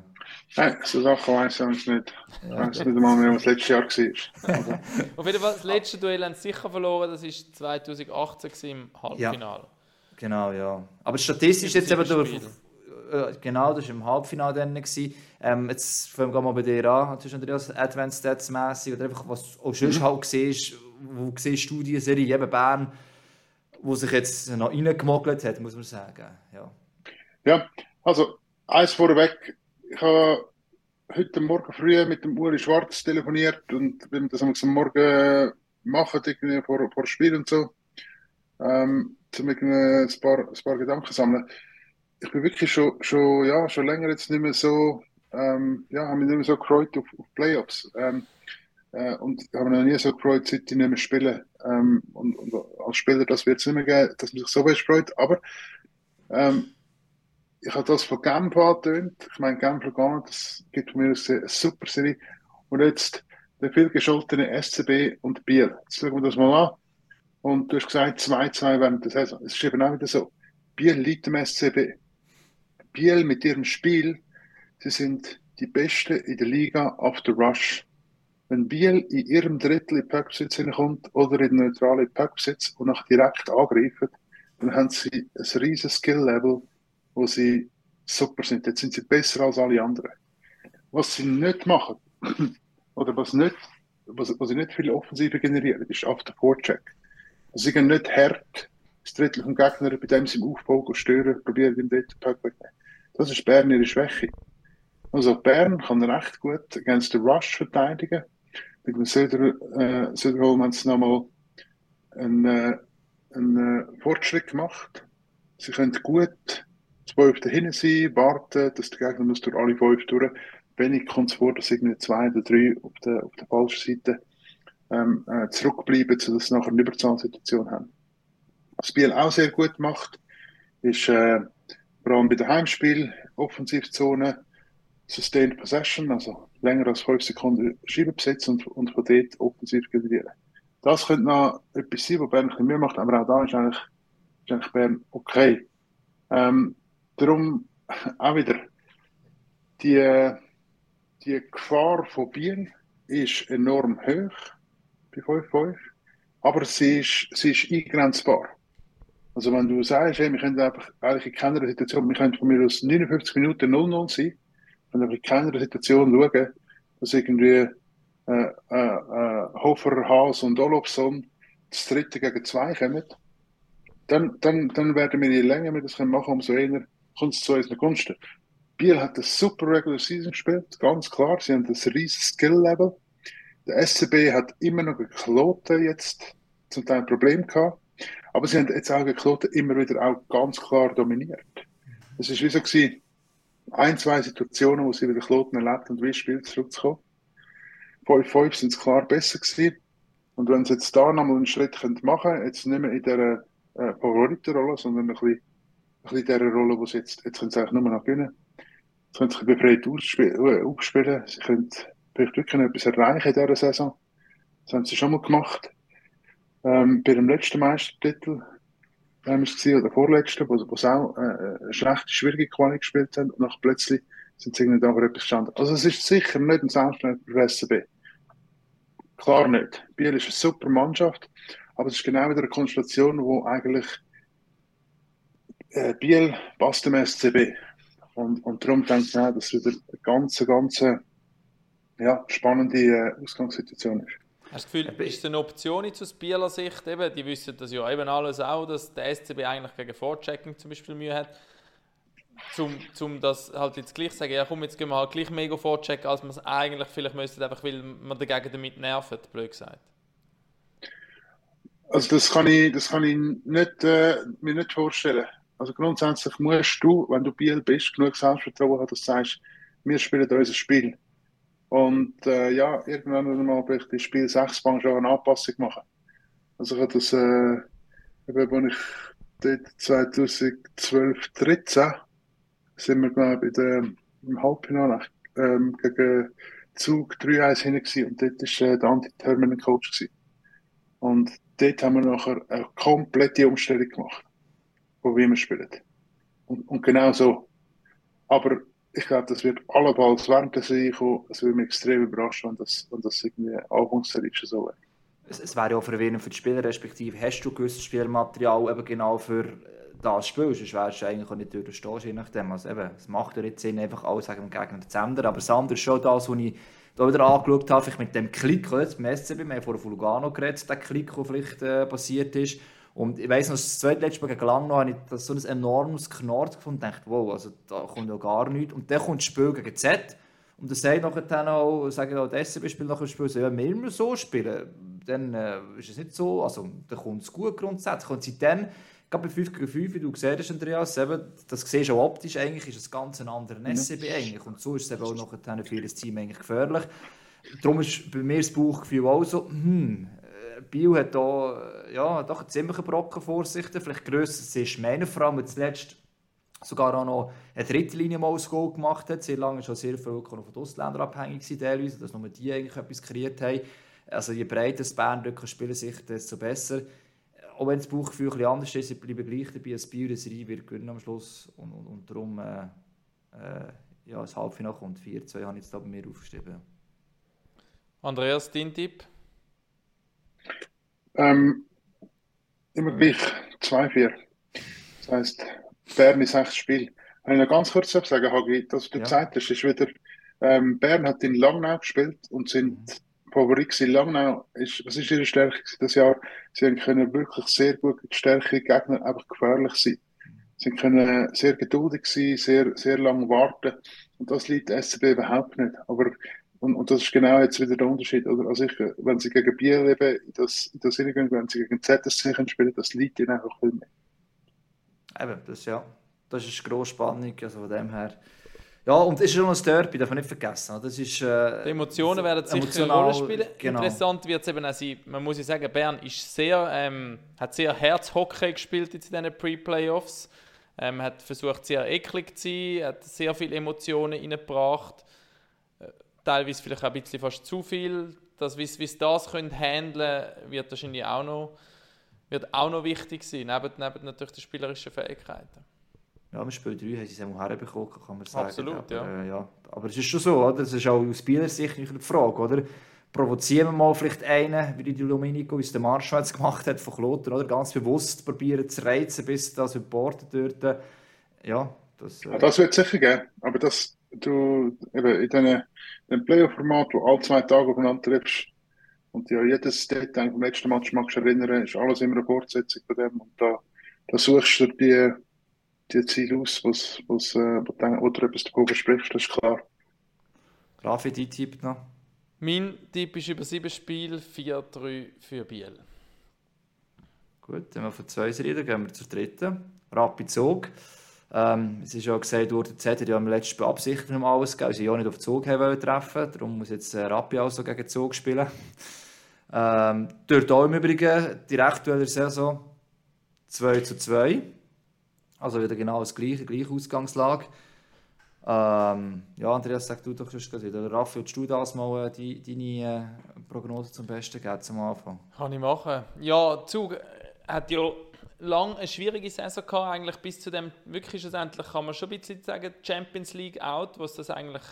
Nein, so Sachen weiss ich eigentlich nicht. Ich weiss nicht einmal mehr, was letztes Jahr war. Auf jeden Fall, das letzte Duell haben sie sicher verloren, das war 2018 im Halbfinale. Genau, ja. Aber statistisch jetzt eben durch. Äh, genau, das war im Halbfinale dann. gewesen. Ähm, jetzt fangen wir mal bei dir an, natürlich Andreas, Advanced Stats mässig oder einfach was auch sonst halt siehst, wo siehst du diese Serie, eben Bern, wo sich jetzt noch reingemogelt hat, muss man sagen. Ja. Ja, also eins vorweg. Ich habe heute Morgen früh mit dem Uri Schwarz telefoniert und wir das am Morgen machen, irgendwie vor, vor Spiel und so, ähm, irgendwie ein paar, ein paar Gedanken sammeln. Ich bin wirklich schon, schon, ja, schon länger jetzt nicht mehr so, ähm, ja, habe mich nicht mehr so gefreut auf, auf Playoffs. Ähm, äh, und habe noch nie so gefreut, seit ich nicht mehr spiele. Ähm, und, und als Spieler, das wird es nicht mehr geben, dass man sich so weit freut. Aber ähm, ich habe das von Genf angetönt. Ich meine, Genf Lugano, das gibt mir eine, eine super Serie. Und jetzt der vielgescholtene SCB und Biel. Jetzt schauen wir das mal an. Und du hast gesagt, 2-2 während der Saison. Es ist eben auch wieder so. Biel liegt dem SCB. Biel mit ihrem Spiel, sie sind die Beste in der Liga after Rush. Wenn Biel in ihrem Drittel in Packbesitz hineinkommt oder in neutrale Packbesitz und nach direkt angreifen, dann haben sie ein riesiges Skill-Level, wo sie super sind. Jetzt sind sie besser als alle anderen. Was sie nicht machen, oder was, nicht, was, was sie nicht viel Offensive generieren, ist after Forecheck. Also sie gehen nicht hart das Drittel vom Gegner, bei dem sie im Aufbau stören, probieren den dritten Pack wegnehmen. Das ist Bern ihre Schwäche. Also Bern kann recht gut against the Rush verteidigen. Mit dem Söder, äh, Söderholm haben sie nochmal einen, äh, einen äh, Fortschritt gemacht. Sie können gut zwölf dahinter sein, warten, dass der Gegner muss durch alle fünf durch. Wenig kommt es vor, dass irgendwie zwei oder drei auf der, auf der falschen Seite ähm, äh, zurückbleiben, sodass sie nachher eine Überzahlsituation haben. Was Biel auch sehr gut macht, ist äh, vor allem bei den Heimspielen Offensivzone Sustained Possession, also länger als fünf Sekunden Scheibe besetzen und, und von dort offensiv generieren. Das könnte noch etwas sein, was Bern ein bisschen mehr macht, aber auch da ist eigentlich, ist eigentlich Bern okay. Ähm, darum auch wieder, die, die Gefahr von Biel ist enorm hoch bei 5-5, aber sie ist, sie ist eingrenzbar. Also wenn du sagst, hey, wir können einfach eigentlich in keiner Situation, wir können von mir aus 59 Minuten 0-0 sein, wenn wir in keiner Situation schauen, dass irgendwie äh, äh, äh, Hofer, Haas und Olofsson das dritte gegen zwei kommen, dann, dann, dann werden wir, je länger wir das machen, umso eher kommt es zu unseren Gunsten. Biel hat eine super Regular Season gespielt, ganz klar. Sie haben ein riesiges Skill-Level. Der SCB hat immer noch gekloten jetzt zum Teil ein Problem gehabt. Aber sie haben jetzt auch gekloten immer wieder auch ganz klar dominiert. Es ist wie so gewesen, ein, zwei Situationen, wo sie wieder Kloten erlebt und wie Spiel zurückzukommen. 5-5 sind es klar besser gewesen. Und wenn sie jetzt da nochmal einen Schritt machen können, jetzt nicht mehr in dieser äh, Favoritenrolle, sondern ein bisschen, in dieser Rolle, wo sie jetzt, jetzt können sie eigentlich nur noch gewinnen. Jetzt können sie sich befreit äh, aufspielen. Sie können vielleicht wirklich etwas erreichen in dieser Saison. Das haben sie schon mal gemacht. Ähm, bei dem letzten Meistertitel wir es gesehen, oder vorletzten, wo, wo sie auch äh, eine schlechte, schwierige Quali gespielt haben und nachher plötzlich sind sie irgendwie aber etwas gestanden. Also es ist sicher nicht ein den SCB. Klar nicht. Biel ist eine super Mannschaft, aber es ist genau wieder eine Konstellation, wo eigentlich äh, Biel passt dem SCB. Und, und darum denke ich auch, dass es wieder eine ganz, ganz ja, spannende äh, Ausgangssituation ist. Hast du das Gefühl, ist es eine Option jetzt aus Bieler Sicht? Eben, die wissen das ja eben alles auch, dass der SCB eigentlich gegen Vorchecking zum Beispiel Mühe hat. zum, zum das halt jetzt gleich sagen, ja komm, jetzt gehen wir halt gleich mega vorchecken, als man es eigentlich vielleicht müsste, einfach weil man dagegen damit nervt, blöd gesagt. Also das kann ich, das kann ich nicht, äh, mir nicht vorstellen. Also grundsätzlich musst du, wenn du Biel bist, genug Selbstvertrauen haben, dass du sagst, wir spielen unser Spiel. Und äh, ja, irgendwann mal vielleicht im Spiel 6 schon eine Anpassung machen. Also ich habe das, äh, eben, ich dort 2012, 13 sind wir, glaube ich, der, im Halbfinale ähm, gegen Zug 3-1 hinten gewesen. und dort war äh, der Anti-Terminal-Coach. gewesen. Und dort haben wir nachher eine komplette Umstellung gemacht, von wie wir spielen. Und, und genau so. Aber ich glaube, das wird allenfalls während der Serie kommen. Es würde mich extrem überraschen, wenn das, wenn das irgendwie Anfangsserie schon so wäre. Es, es wäre ja auch verwirrend für die Spieler, respektive hast du gewisses Spielmaterial eben genau für äh, das Spiel, sonst wärst du eigentlich auch nicht durchstehen, je nachdem. Also eben, es macht ja nicht Sinn, einfach alles gegen den Gegner zu ändern, aber das andere ist schon das, was ich da wieder angeschaut habe, vielleicht mit dem Klick, oder, beim SCB, wir haben vorhin von Lugano geredet, der Klick, der vielleicht äh, passiert ist, und ich weiss noch, das zweite letzte Mal gegen Langnau habe ich das so ein enormes Knarrt gefunden und dachte, wow, also da kommt ja gar nichts. Und dann kommt das Spiel gegen Z. Und dann sagt nachher dann auch, sagen auch die SCB spielt nach dem Spiel, so, ja, wenn wir immer so spielen, dann äh, ist es nicht so, also dann kommt es gut grundsätzlich. Und seitdem, gerade bei 5 gegen 5, wie du gesehen hast, Andreas, eben, das siehst du auch optisch, eigentlich ist es ganz ein anderer SCB eigentlich. Und so ist es eben auch nachher für das Team eigentlich gefährlich. Darum ist bei mir das Bauchgefühl auch so, hm, Biel hat da ja, doch einen ziemlichen Brocken Vorsichten, vielleicht grösser ist meiner vor allem zuletzt sogar auch noch eine dritte Linie mal das Goal gemacht hat. Sehr lange schon sehr viel von Ausländern abhängig gewesen, dass nur die eigentlich etwas kreiert haben. Also je breiter das Bern spielen sich, desto besser. Auch wenn das Bauchgefühl ein anders ist, ich bleibe gleich dabei, dass Biel das Reihe wird gewinnen am Schluss und, und, und darum äh, äh, ja, das Halbfinale kommt 4-2, habe ich jetzt da bei mir aufgeschrieben. Andreas, dein Tipp? Ähm, immer gleich, 2-4. Das heisst, Bern ist sechs Spiel. Wenn ich noch ganz kurz sagen, Hagi, dass du Ja. gesagt hast, ist wieder, ähm, Bern hat in Langnau gespielt und sind Favorit in Langnau. Ist, was ist ihre Stärke das Jahr? Sie können wirklich sehr gut gegen starke Gegner einfach gefährlich sein. Sie können sehr geduldig sein, sehr, sehr lange warten. Und das liegt SCB überhaupt nicht. Aber, und, und das ist genau jetzt wieder der Unterschied. Oder? Also ich, wenn sie gegen Biel eben in das, in das hineingehen, wenn sie gegen ZSC spielen, das liegt ihnen einfach viel mehr. Eben, das, ja, das ist grosse Spannung, also von dem her. Ja, und es ist schon ein Derby, darf man nicht vergessen. Das ist, äh, Die Emotionen werden sicher eine Rolle spielen. Genau. Interessant wird es eben auch sein, man muss ja sagen, Bern ist sehr, ähm, hat sehr Herzhockey gespielt jetzt in diesen Pre-Playoffs. Ähm, hat versucht, sehr eklig zu sein, hat sehr viele Emotionen reingebracht. Äh, teilweise vielleicht auch ein bisschen fast zu viel. Das, wie, sie- das können handeln wird wahrscheinlich auch noch, wird auch noch wichtig sein, neben, neben natürlich den spielerischen Fähigkeiten. Ja, im Spiel 3 haben sie es einmal herbekommen, kann man sagen. Absolut, aber, ja. Äh, ja. Aber es ist schon so, oder? Das ist auch aus Spieler Sicht nicht die Frage, oder? Provozieren wir mal vielleicht einen, wie die Domenico, wie es der Marschall jetzt gemacht hat von Kloten, oder? Ganz bewusst probieren zu reizen, bis das Supporter dort. Ja, das. Ja, Äh, das wird es sicher geben. Aber das, du, eben in diesem dem Playoff-Format, wo alle zwei Tage aufeinander triffst und ja jedes Detail vom letzten Match magst du erinnern, ist alles immer eine Fortsetzung von dem. Und da, da suchst du die, die Ziele aus, wo's, wo's, äh, wo, du, wo du etwas davon versprichst, das ist klar. Rafi, dein Tipp noch? Mein Tipp ist über sieben Spiele 4-3 für Biel. Gut, wenn wir von zwei reden, gehen wir zur dritten. Rapid Zug. Ähm, es ist ja gesagt worden, Z hat ja im letzten Spiel absichtlich um alles gegeben, weil sie ja nicht auf Zug haben treffen. Darum muss jetzt äh, Rapid also gegen Zug spielen. Ähm, dort auch im Übrigen die aktuelle Saison 2 zu 2. Also wieder genau das gleiche, gleiche Ausgangslage. Ähm, ja, Andreas, sag du doch gerade wieder. Raffi, willst du das mal äh, die, deine äh, Prognose zum Besten geben zum Anfang? Kann ich machen. Ja, Zug äh, hat ja lange eine schwierige Saison gehabt, eigentlich bis zu dem, wirklich schlussendlich kann man schon ein bisschen sagen, Champions League out, was das eigentlich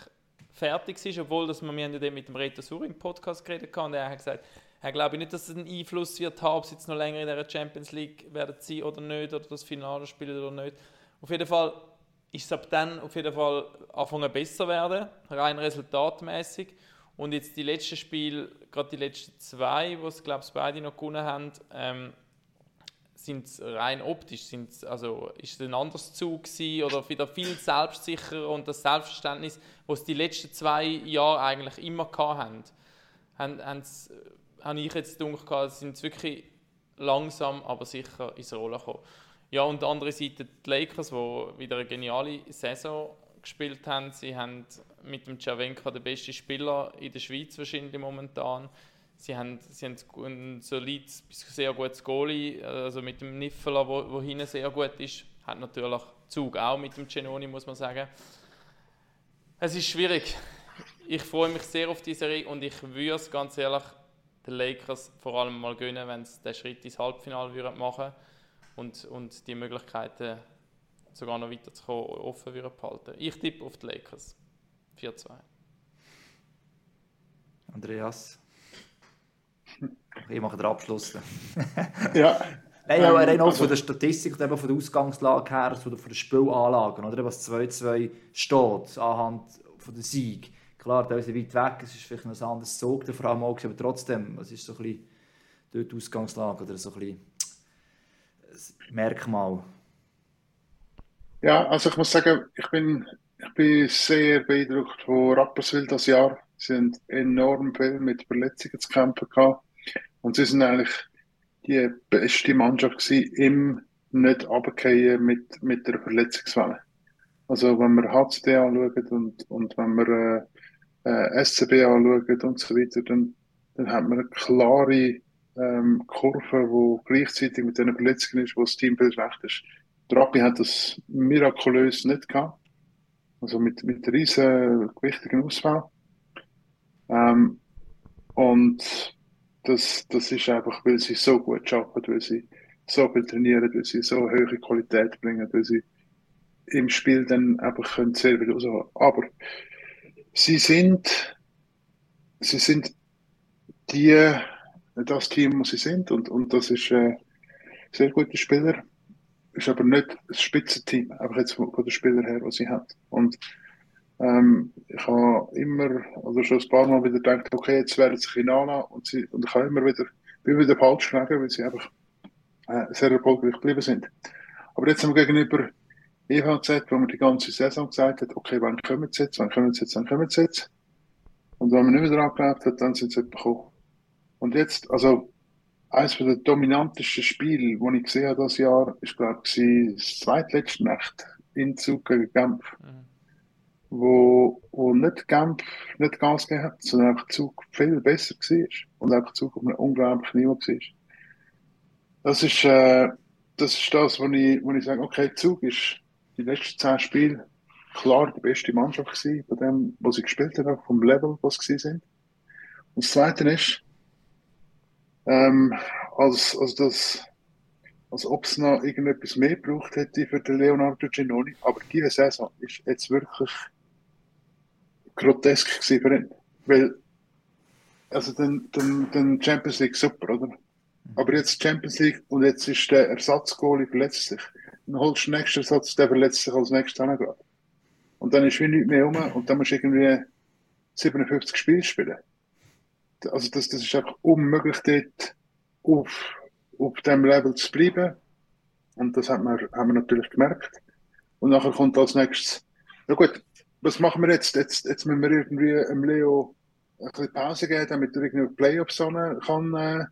fertig ist, obwohl dass man, wir dann mit dem Reto Sur im Podcast geredet haben, und er hat gesagt, er glaube nicht, dass es einen Einfluss wird haben, ob sie jetzt noch länger in der Champions League werden sie oder nicht, oder das Finale spielen oder nicht. Auf jeden Fall ist es ab dann auf jeden Fall anfangen besser werden, rein resultatmäßig. Und jetzt die letzten Spiele, gerade die letzten zwei, wo es glaube ich beide noch gewonnen haben, ähm, sind rein optisch, sind's, also ist es ein anderes Zug oder wieder viel selbstsicherer und das Selbstverständnis, was die letzten zwei Jahre eigentlich immer hatten, haben, haben, habe ich jetzt gedacht, sind wirklich langsam, aber sicher ins Rollen gekommen. Ja, und der andere Seite die Lakers, die wieder eine geniale Saison gespielt haben. Sie haben mit dem Cervenka den besten Spieler in der Schweiz wahrscheinlich momentan. Sie haben, sie haben ein solides bis sehr gutes Goalie, also mit dem Niffeler, wo hinten sehr gut ist. Hat natürlich Zug auch mit dem Genoni, muss man sagen. Es ist schwierig. Ich freue mich sehr auf diese Serie und ich würde es ganz ehrlich den Lakers vor allem mal gönnen, wenn sie den Schritt ins Halbfinale würden machen und, und die Möglichkeiten sogar noch weiterzukommen offen würden behalten. Ich tippe auf die Lakers. 4-2. Andreas? Ich mache den Abschluss. Ja. Nein, aber rein auch also- von der Statistik und eben von der Ausgangslage her, von der, von der Spielanlagen, oder? Was 2-2 steht, anhand von der Sieg. Klar, da ist weit weg, es ist vielleicht noch ein anderes Zug, der vor allem auch, aber trotzdem, es ist so ein bisschen dort die Ausgangslage oder so ein bisschen ein Merkmal. Ja, also ich muss sagen, ich bin, ich bin sehr beeindruckt von Rapperswil das Jahr. Sie haben enorm viel mit Verletzungen zu kämpfen gehabt. Und sie sind eigentlich die beste Mannschaft gewesen, im nicht runterfallen mit, mit der Verletzungswelle. Also wenn wir HCD anschauen und, und wenn wir äh, äh, SCB anschauen und so weiter, dann, dann hat man eine klare ähm, Kurve, wo gleichzeitig mit den Verletzungen ist, wo das Teambild recht ist. Der Rappi hat das mirakulös nicht gehabt. Also mit, mit riesen wichtigen Auswahl. Ähm, und das, das ist einfach, weil sie so gut arbeiten, weil sie so viel trainieren, weil sie so hohe Qualität bringen, weil sie im Spiel dann einfach können sehr viel rausholen. Aber sie sind, sie sind die, das Team, was sie sind, und, und das ist äh, sehr gute Spieler, ist aber nicht das Spitzenteam, einfach jetzt von, von den Spielern her, was sie hat. Und ähm, ich habe immer, also schon ein paar Mal wieder gedacht, okay, jetzt werden sie Finale und, sie, und ich habe immer wieder, bin wieder falsch gelegen, weil sie einfach äh, sehr erfolgreich geblieben sind. Aber jetzt haben wir gegenüber EVZ, wo man die ganze Saison gesagt hat, okay, wann kommen sie jetzt, wann kommen sie jetzt, wann kommen sie jetzt? Und wenn man nicht wieder angeglaubt hat, dann sind sie bekommen. Und jetzt, also, eines der dominantesten Spiele, die ich gesehen habe dieses Jahr, ist, glaube ich, das zweitletzte Nacht in Zug gegen Genf. Mhm. Wo, wo nicht Genf nicht Gas gegeben hat, sondern einfach Zug viel besser war. Und einfach Zug auf einem unglaublichen Niveau war. Das ist, äh, das ist das, wo ich, wo ich sage, okay, Zug ist die letzten zehn Spiele klar die beste Mannschaft gewesen, von dem, was sie gespielt haben, vom Level, was sie sind. Und das Zweite ist, ähm, als, als das, als ob es noch irgendetwas mehr gebraucht hätte für den Leonardo Ginoni. Aber diese Saison ist jetzt wirklich grotesk gewesen für ihn. Weil, also den, den, den Champions League super, oder? Aber jetzt Champions League und jetzt ist der Ersatzgoalie verletzt sich. Dann holst du den nächsten Ersatz, der verletzt sich als nächstes gerade. Und dann ist wie nichts mehr rum und dann musst du irgendwie 57 Spiele spielen. Also das, das ist einfach unmöglich dort auf, auf dem Level zu bleiben. Und das hat man, haben wir natürlich gemerkt. Und nachher kommt als nächstes, na gut, was machen wir jetzt? Jetzt, jetzt müssen wir irgendwie dem Leo ein bisschen Pause geben, damit er irgendwie Playoffs ran kann, äh,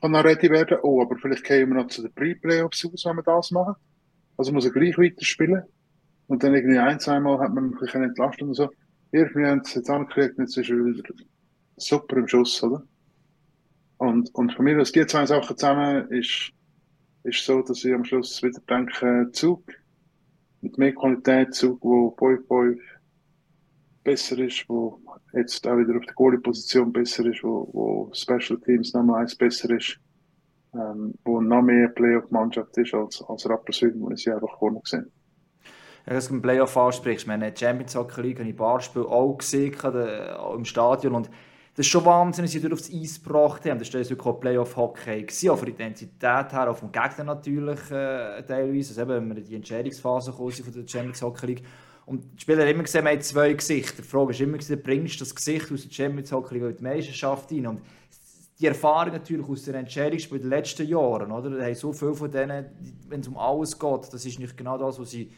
kann ready werden. Oh, aber vielleicht gehen wir noch zu den Pre-Playoffs aus, wenn wir das machen. Also muss er gleich weiter spielen. Und dann irgendwie ein, zweimal hat man ein bisschen entlastet und so. Irgendwie haben sie jetzt angekriegt und jetzt ist er wieder super im Schuss, oder? Und, und von mir aus die zwei Sachen zusammen ist, ist so, dass ich am Schluss wieder denke, Zug mit mehr Qualität, Zug, wo Boy Boy besser ist, wo jetzt auch wieder auf der Goalie-Position besser ist, wo, wo Special Teams Nummer eins besser ist, ähm, wo noch mehr Playoff-Mannschaft ist als, als Rapperswil, wo ich sie einfach vorne gesehen Ja, dass du im Playoff ansprichst, wir haben die Champions Hockey League, habe ich Barspiel auch gesehen, äh, auch im Stadion und das ist schon Wahnsinn, dass sie dort aufs Eis gebracht haben. Das war wirklich auch Playoff-Hockey. Auch von der Intensität her, auch vom Gegner natürlich äh, teilweise. Also eben, wenn wir in die Entscheidungsphase von der Champions Hockey League. Und die Spieler haben immer gesehen, wir haben zwei Gesichter. Die Frage ist immer, bringst du das Gesicht aus der Champions League in die Meisterschaft rein? Und die Erfahrung natürlich aus den Entscheidungsspielen der letzten Jahre, oder? Da haben so viele von denen, wenn es um alles geht, das ist nicht genau das, was sie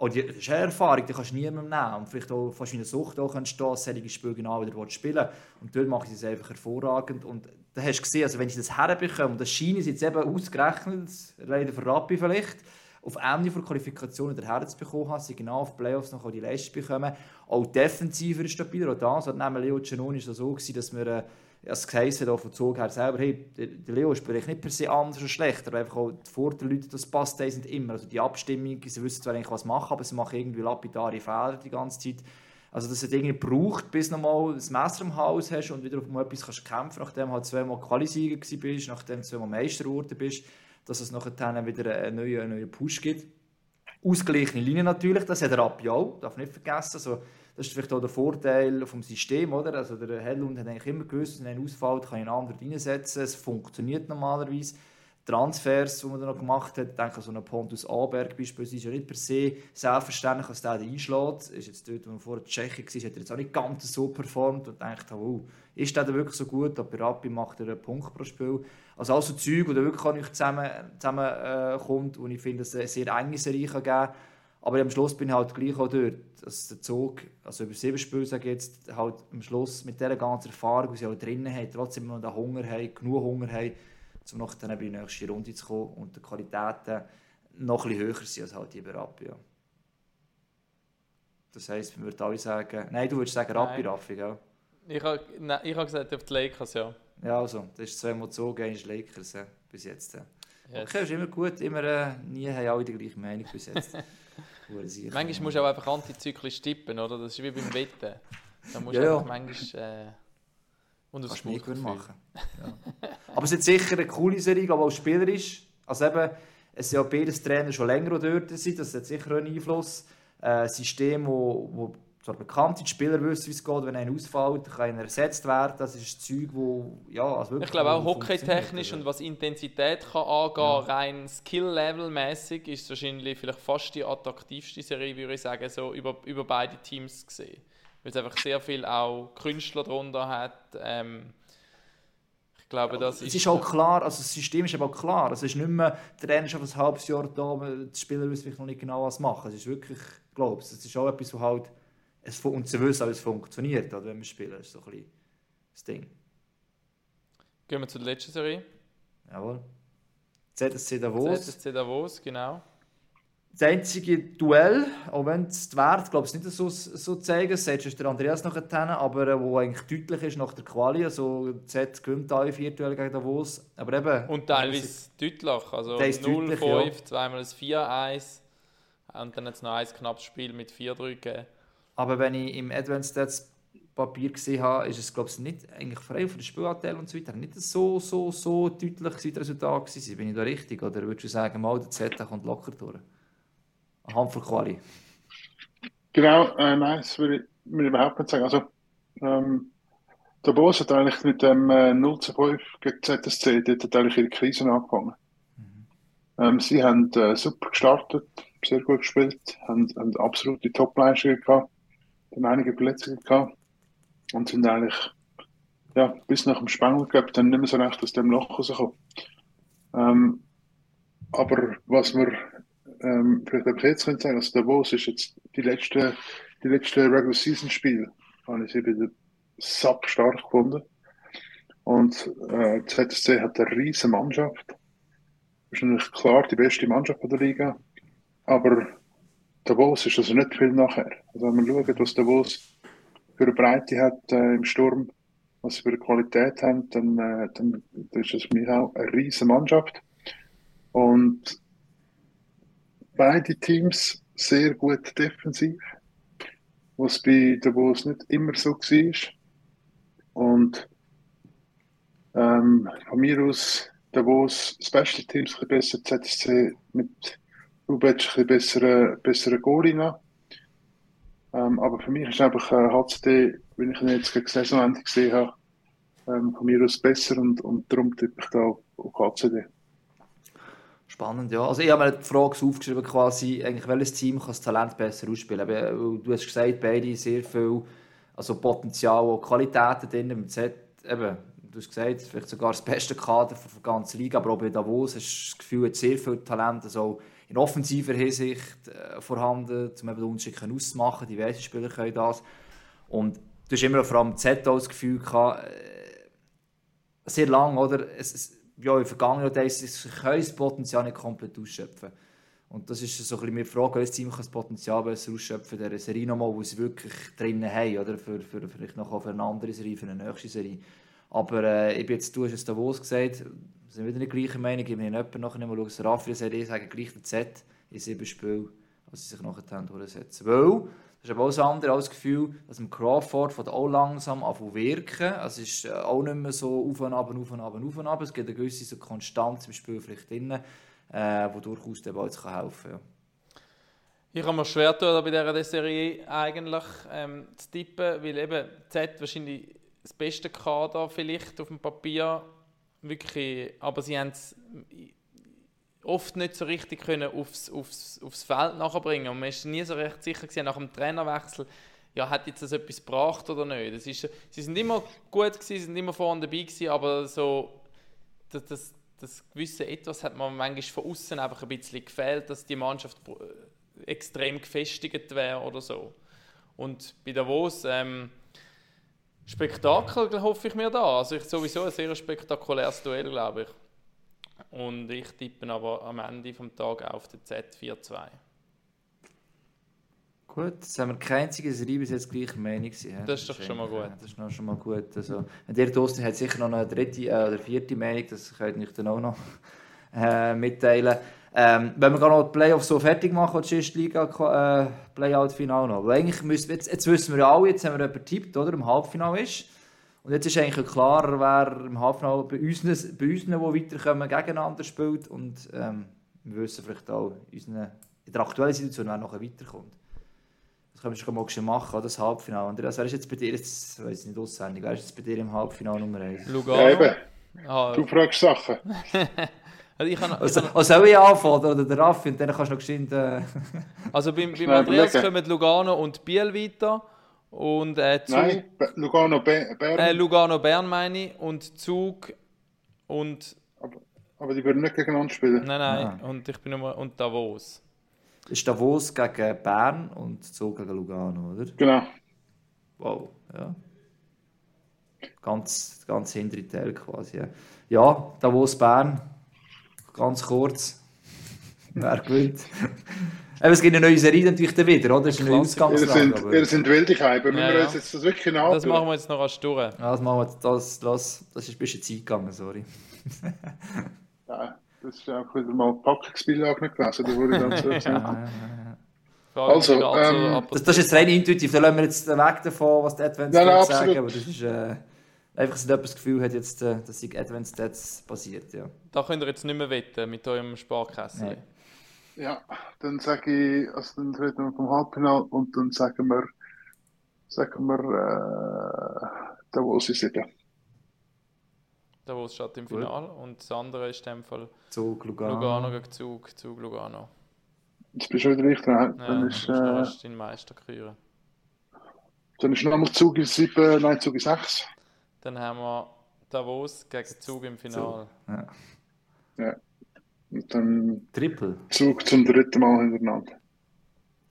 auch die das ist eine Erfahrung, die kannst du niemandem nehmen. Und vielleicht auch fast wie eine Sucht auch kannst du da solche Spiele genau wieder spielen Und dort machen sie es einfach hervorragend. Und da hast du gesehen, also wenn sie das herbekommen, und das scheinen sie jetzt eben ausgerechnet, leider für Rappi vielleicht, auf Ende der Qualifikation wieder herzubekommen haben, sie genau auf die Playoffs noch die Leistung bekommen. Auch defensiver ist stabiler. Auch das hat neben Leo Giannoni ist das so gewesen, dass wir äh, es geheißen hat, von Zug her selber, hey, der Leo ist nicht per se anders oder schlechter, aber einfach auch die Vorteile, das passt sind immer. Also die Abstimmung, sie wissen zwar eigentlich, was machen, aber sie machen irgendwie lapidare Fehler die ganze Zeit. Also das hat irgendwie gebraucht, bis du mal das Messer im Haus hast und wieder auf etwas kannst kämpfen, nachdem du halt zweimal Qualisieger bist, nachdem du zweimal Meister geworden bist, dass es nachher wieder einen neuen, einen neuen Push gibt. Ausgeglichene Linie natürlich, das hat Rappi auch, darf nicht vergessen. Also, das ist vielleicht auch der Vorteil vom System, oder? Also der Hellund hat eigentlich immer gewusst, wenn er ausfällt, kann ich einen anderen reinsetzen. Es funktioniert normalerweise. Transfers, die man noch gemacht hat, ich denke so einen Pontus Aberg beispielsweise, ist ja nicht per se selbstverständlich, dass der einschlägt. Ist jetzt dort, wo er vorher Tschechien war, hat er jetzt auch nicht ganz so performt und denkt, oh, ist der wirklich so gut? Aber bei Rappi macht er einen Punkt pro Spiel. Also all so Zeug, wo wirklich auch nicht zusammen, zusammen äh, kommt und ich finde, es eine sehr enge Serie kann geben aber am Schluss bin ich halt gleich auch dort, dass der Zug, also über sieben Spiele sage ich jetzt, halt am Schluss mit dieser ganzen Erfahrung, die sie auch drinnen haben, trotzdem noch den Hunger haben, genug Hunger haben, um noch dann in die nächste Runde zu kommen und die Qualitäten noch ein bisschen höher sind als halt die bei Rappi. Ja. Das heisst, wir würden alle sagen, nein, du würdest sagen Rappi, Raffi, gell? Ich habe hab gesagt auf die Lakers, ja. Ja, also, das ist zweimal Zug, eins Lakers, ja, bis jetzt. Ja. Yes. Okay, ist immer gut, immer, äh, nie haben alle die gleiche Meinung bis jetzt. manchmal musst du auch einfach antizyklisch tippen, oder? Das ist wie beim Wetten. Da musst ja, du ja. manchmal... Äh, und das Kannst du machen. Ja. Aber es ist sicher eine coole Serie, aber auch spielerisch. Also eben, es sind ja beides Trainer schon länger dort sind, das hat sicher einen Einfluss. Ein System, wo, wo zwar bekannt sind, die Spieler wissen, wie es geht, wenn einer ausfällt, kann einer ersetzt werden. Das ist ein Zeug, wo, ja, also wirklich... Ich glaube auch hockeytechnisch und was Intensität kann angehen, ja. rein Skill-Level-mäßig, ist es wahrscheinlich vielleicht fast die attraktivste Serie, würde ich sagen, so über, über beide Teams gesehen. Weil es einfach sehr viel auch Künstler darunter hat. Ähm, ich glaube, das. Es ist auch klar, also das System ist aber auch klar. Es ist nicht mehr, der Trainer ist auf ein halbes Jahr da, die Spieler wissen vielleicht noch nicht genau, was machen. Es ist wirklich, ich glaube es ist auch etwas, was halt es, und sie wissen es funktioniert, wenn wir spielen. Das ist so ein bisschen das Ding. Gehen wir zur letzten Serie. Jawohl. ZSC Davos. ZSC Davos, genau. Das einzige Duell, auch wenn es die Werte glaube ich, nicht so, so zeigen, das ist der Andreas noch hin, aber äh, wo eigentlich deutlich ist nach der Quali. Also Z gewinnt alle vier Duelle gegen Davos. Aber eben, und teilweise deutlich. Also 0-5, ja. zweimal ein 4-1 und dann jetzt noch ein knappes Spiel mit 4-3 gegeben. Aber wenn ich im Advanced Stats Papier gesehen habe, ist es glaube ich nicht eigentlich frei von den Spielanteil und so weiter nicht so so so deutlich das Resultat gewesen. Bin ich da richtig oder würdest du sagen, mal der Z kommt locker durch? Anhand von Quali. Genau, äh, nein, das würde ich mir überhaupt nicht sagen. Also ähm, der Boss hat eigentlich mit dem äh, 0 zu 5 gegen ZSC, dort hat eigentlich ihre Krise angefangen. Mhm. Ähm, sie haben äh, super gestartet, sehr gut gespielt, haben, haben absolute Top-Leistungen gehabt dann einige Verletzungen gehabt und sind eigentlich ja, bis nach dem Spengel gehabt, dann nicht mehr so recht aus dem Loch rausgekommen. Ähm, aber was wir ähm, vielleicht auch jetzt können sagen, also Davos ist jetzt die letzte, die letzte Regular Season Spiel, habe ich sie wieder sack stark gefunden. Und äh, ZSC hat eine riesige Mannschaft. Wahrscheinlich klar die beste Mannschaft der Liga. Aber Davos ist also nicht viel nachher. Also wenn man schaut, was Davos für eine Breite hat äh, im Sturm, was sie für eine Qualität haben, dann, äh, dann, ist das für mich auch eine riesige Mannschaft. Und beide Teams sehr gut defensiv, was bei Davos nicht immer so war. Und ähm, von mir aus Davos Special Teams ein bisschen besser, ZSC mit Rubic ein bessere, bessere Goalie. Ähm, aber für mich ist einfach äh, HCD, wenn ich ihn jetzt gegen Saisonende gesehen habe, ähm, von mir aus besser und, und darum tippe ich da auf, HCD. Spannend, ja. Also ich habe mir die Frage aufgeschrieben, quasi, eigentlich, welches Team kann das Talent besser ausspielen? Aber du hast gesagt, beide sehr viel also Potenzial und Qualitäten drin. Z, eben, du hast gesagt, vielleicht sogar das beste Kader der ganzen Liga, aber auch bei Davos hast du das Gefühl, hat sehr viel Talent, also in offensiver Hinsicht äh, vorhanden, um eben den Unterschied auszumachen. Diverse Spieler können das. Und du hast immer vor allem Z das Gefühl gehabt, äh, sehr lang, oder? Es, es, ja, in vergangenen Jahren sie können das Potenzial nicht komplett ausschöpfen. Und das ist so ein bisschen meine Frage, welches Team das Potenzial besser ausschöpfen der Serie nochmal, wo sie wirklich drinnen haben, oder? Für, für, vielleicht noch für eine andere Serie, für eine nächste Serie. Aber äh, ich bin jetzt, du hast es Davos gesagt, wir sind wieder nicht gleicher Meinung, ich bin jemand nachher nicht mal schauen, Raffi sagt, ich sage gleich der Z in sieben Spielen, als sie sich nachher durchsetzen. Weil, das ist aber auch das andere als das Gefühl, dass im Crawford von auch langsam anfangen wirken. Es ist äh, auch nicht mehr so auf und ab, auf und ab, auf und ab. Es gibt eine gewisse so Konstanz im Spiel vielleicht drin, äh, wo durchaus der Ball helfen kann. Ich habe mir schwer getan, bei dieser Serie eigentlich ähm, zu tippen, weil eben Z wahrscheinlich das beste Kader vielleicht auf dem Papier wirklich, aber sie haben es oft nicht so richtig können aufs, aufs, aufs Feld nachbringen und man ist nie so recht sicher gewesen, nach dem Trainerwechsel, ja, hat jetzt das etwas gebracht oder nicht. Das ist, sie sind immer gut gewesen, sind immer vorne dabei gewesen, aber so das, das, das gewisse Etwas hat man manchmal von außen einfach ein bisschen gefehlt, dass die Mannschaft extrem gefestigt wäre oder so. Und bei Davos ähm, Spektakel hoffe ich mir da. Also ich sowieso ein sehr spektakuläres Duell, glaube ich. Und ich tippe aber am Ende des Tages auf den Z4-2. Gut, jetzt haben wir keine einzige Serie bis jetzt gleicher Meinung gewesen. Das ist doch schon mal gut. Das ist noch schon mal gut. Also, der Toaster hat sicher noch eine dritte äh, oder vierte Meinung, das könnt ihr euch dann auch noch äh, mitteilen. Ähm, wenn wir noch die Playoffs so fertig machen, die Liga äh, Playout-Final noch. Weil eigentlich müssen, jetzt, jetzt wissen wir ja alle, jetzt haben wir jemanden tippt, oder, im Halbfinale ist. Und jetzt ist eigentlich klar, wer im Halbfinale bei uns, bei uns die weiterkommen, gegeneinander spielt. Und ähm, wir wissen vielleicht auch unseren, in der aktuellen Situation, wer noch weiterkommt. Das können wir schon mal schon machen, oder? das Halbfinale. Andreas, wer ist jetzt bei dir, jetzt weiß ich nicht auswendig, wer ist jetzt bei dir im Halbfinale Nummer 1? Lugano. Ja, eben. Ah, du fragst Sachen. Also, ich kann, also, also soll ich anfangen oder der Raffi und dann kannst du noch geschwind... Äh... Also beim, beim Andreas kommen Lugano und Biel weiter und äh, Zug... Nein, Lugano Bern. Äh, Lugano Bern meine ich und Zug und... Aber, aber die würden nicht gegeneinander spielen. Nein, nein, ah. und ich bin nur... und Davos. Ist Davos gegen Bern und Zug gegen Lugano, oder? Genau. Wow, ja. Ganz, ganz hintere Teil quasi, ja. Ja, Davos Bern Ganz kurz. Wer gewinnt? Aber es gibt eine neue Serie natürlich dann wieder, oder? Das ist eine Ausgangslage. Ihr sind, ihr sind wilde Keiber. Ja, ja. jetzt das wirklich nach. Das machen wir jetzt noch als Stur. Ja, das machen wir das, das, das ist ein bisschen Zeit gegangen, sorry. ja, das ist auch wieder mal Packungsbeilage nicht gelesen, da wurde ich dann so ja, Also, ähm, das, das, ist jetzt rein intuitiv, da lassen wir jetzt weg davon, was die Advents sagen, aber das ist... Äh, Einfach, jemand das Gefühl hat, jetzt, äh, dass sich Advanced Stats basiert. Ja. Da könnt ihr jetzt nicht mehr wetten mit eurem Sparkasse. Ja, dann sage ich, also dann reden wir vom Halbfinale und dann sagen wir, sagen wir, äh, Davos ist sieben. Davos steht im Finale und das andere ist in dem Fall Zug Lugano. Lugano gegen Zug, Zug Lugano. Jetzt bist du wieder richtig, ne? Dann ja, ist, äh, deinen Meister küren. Dann ist nochmal Zug in 7, nein, Zug in 6. Dann haben wir Davos gegen Zug im Finale. Ja. ja. Und dann Triple. Zug zum dritten Mal hintereinander.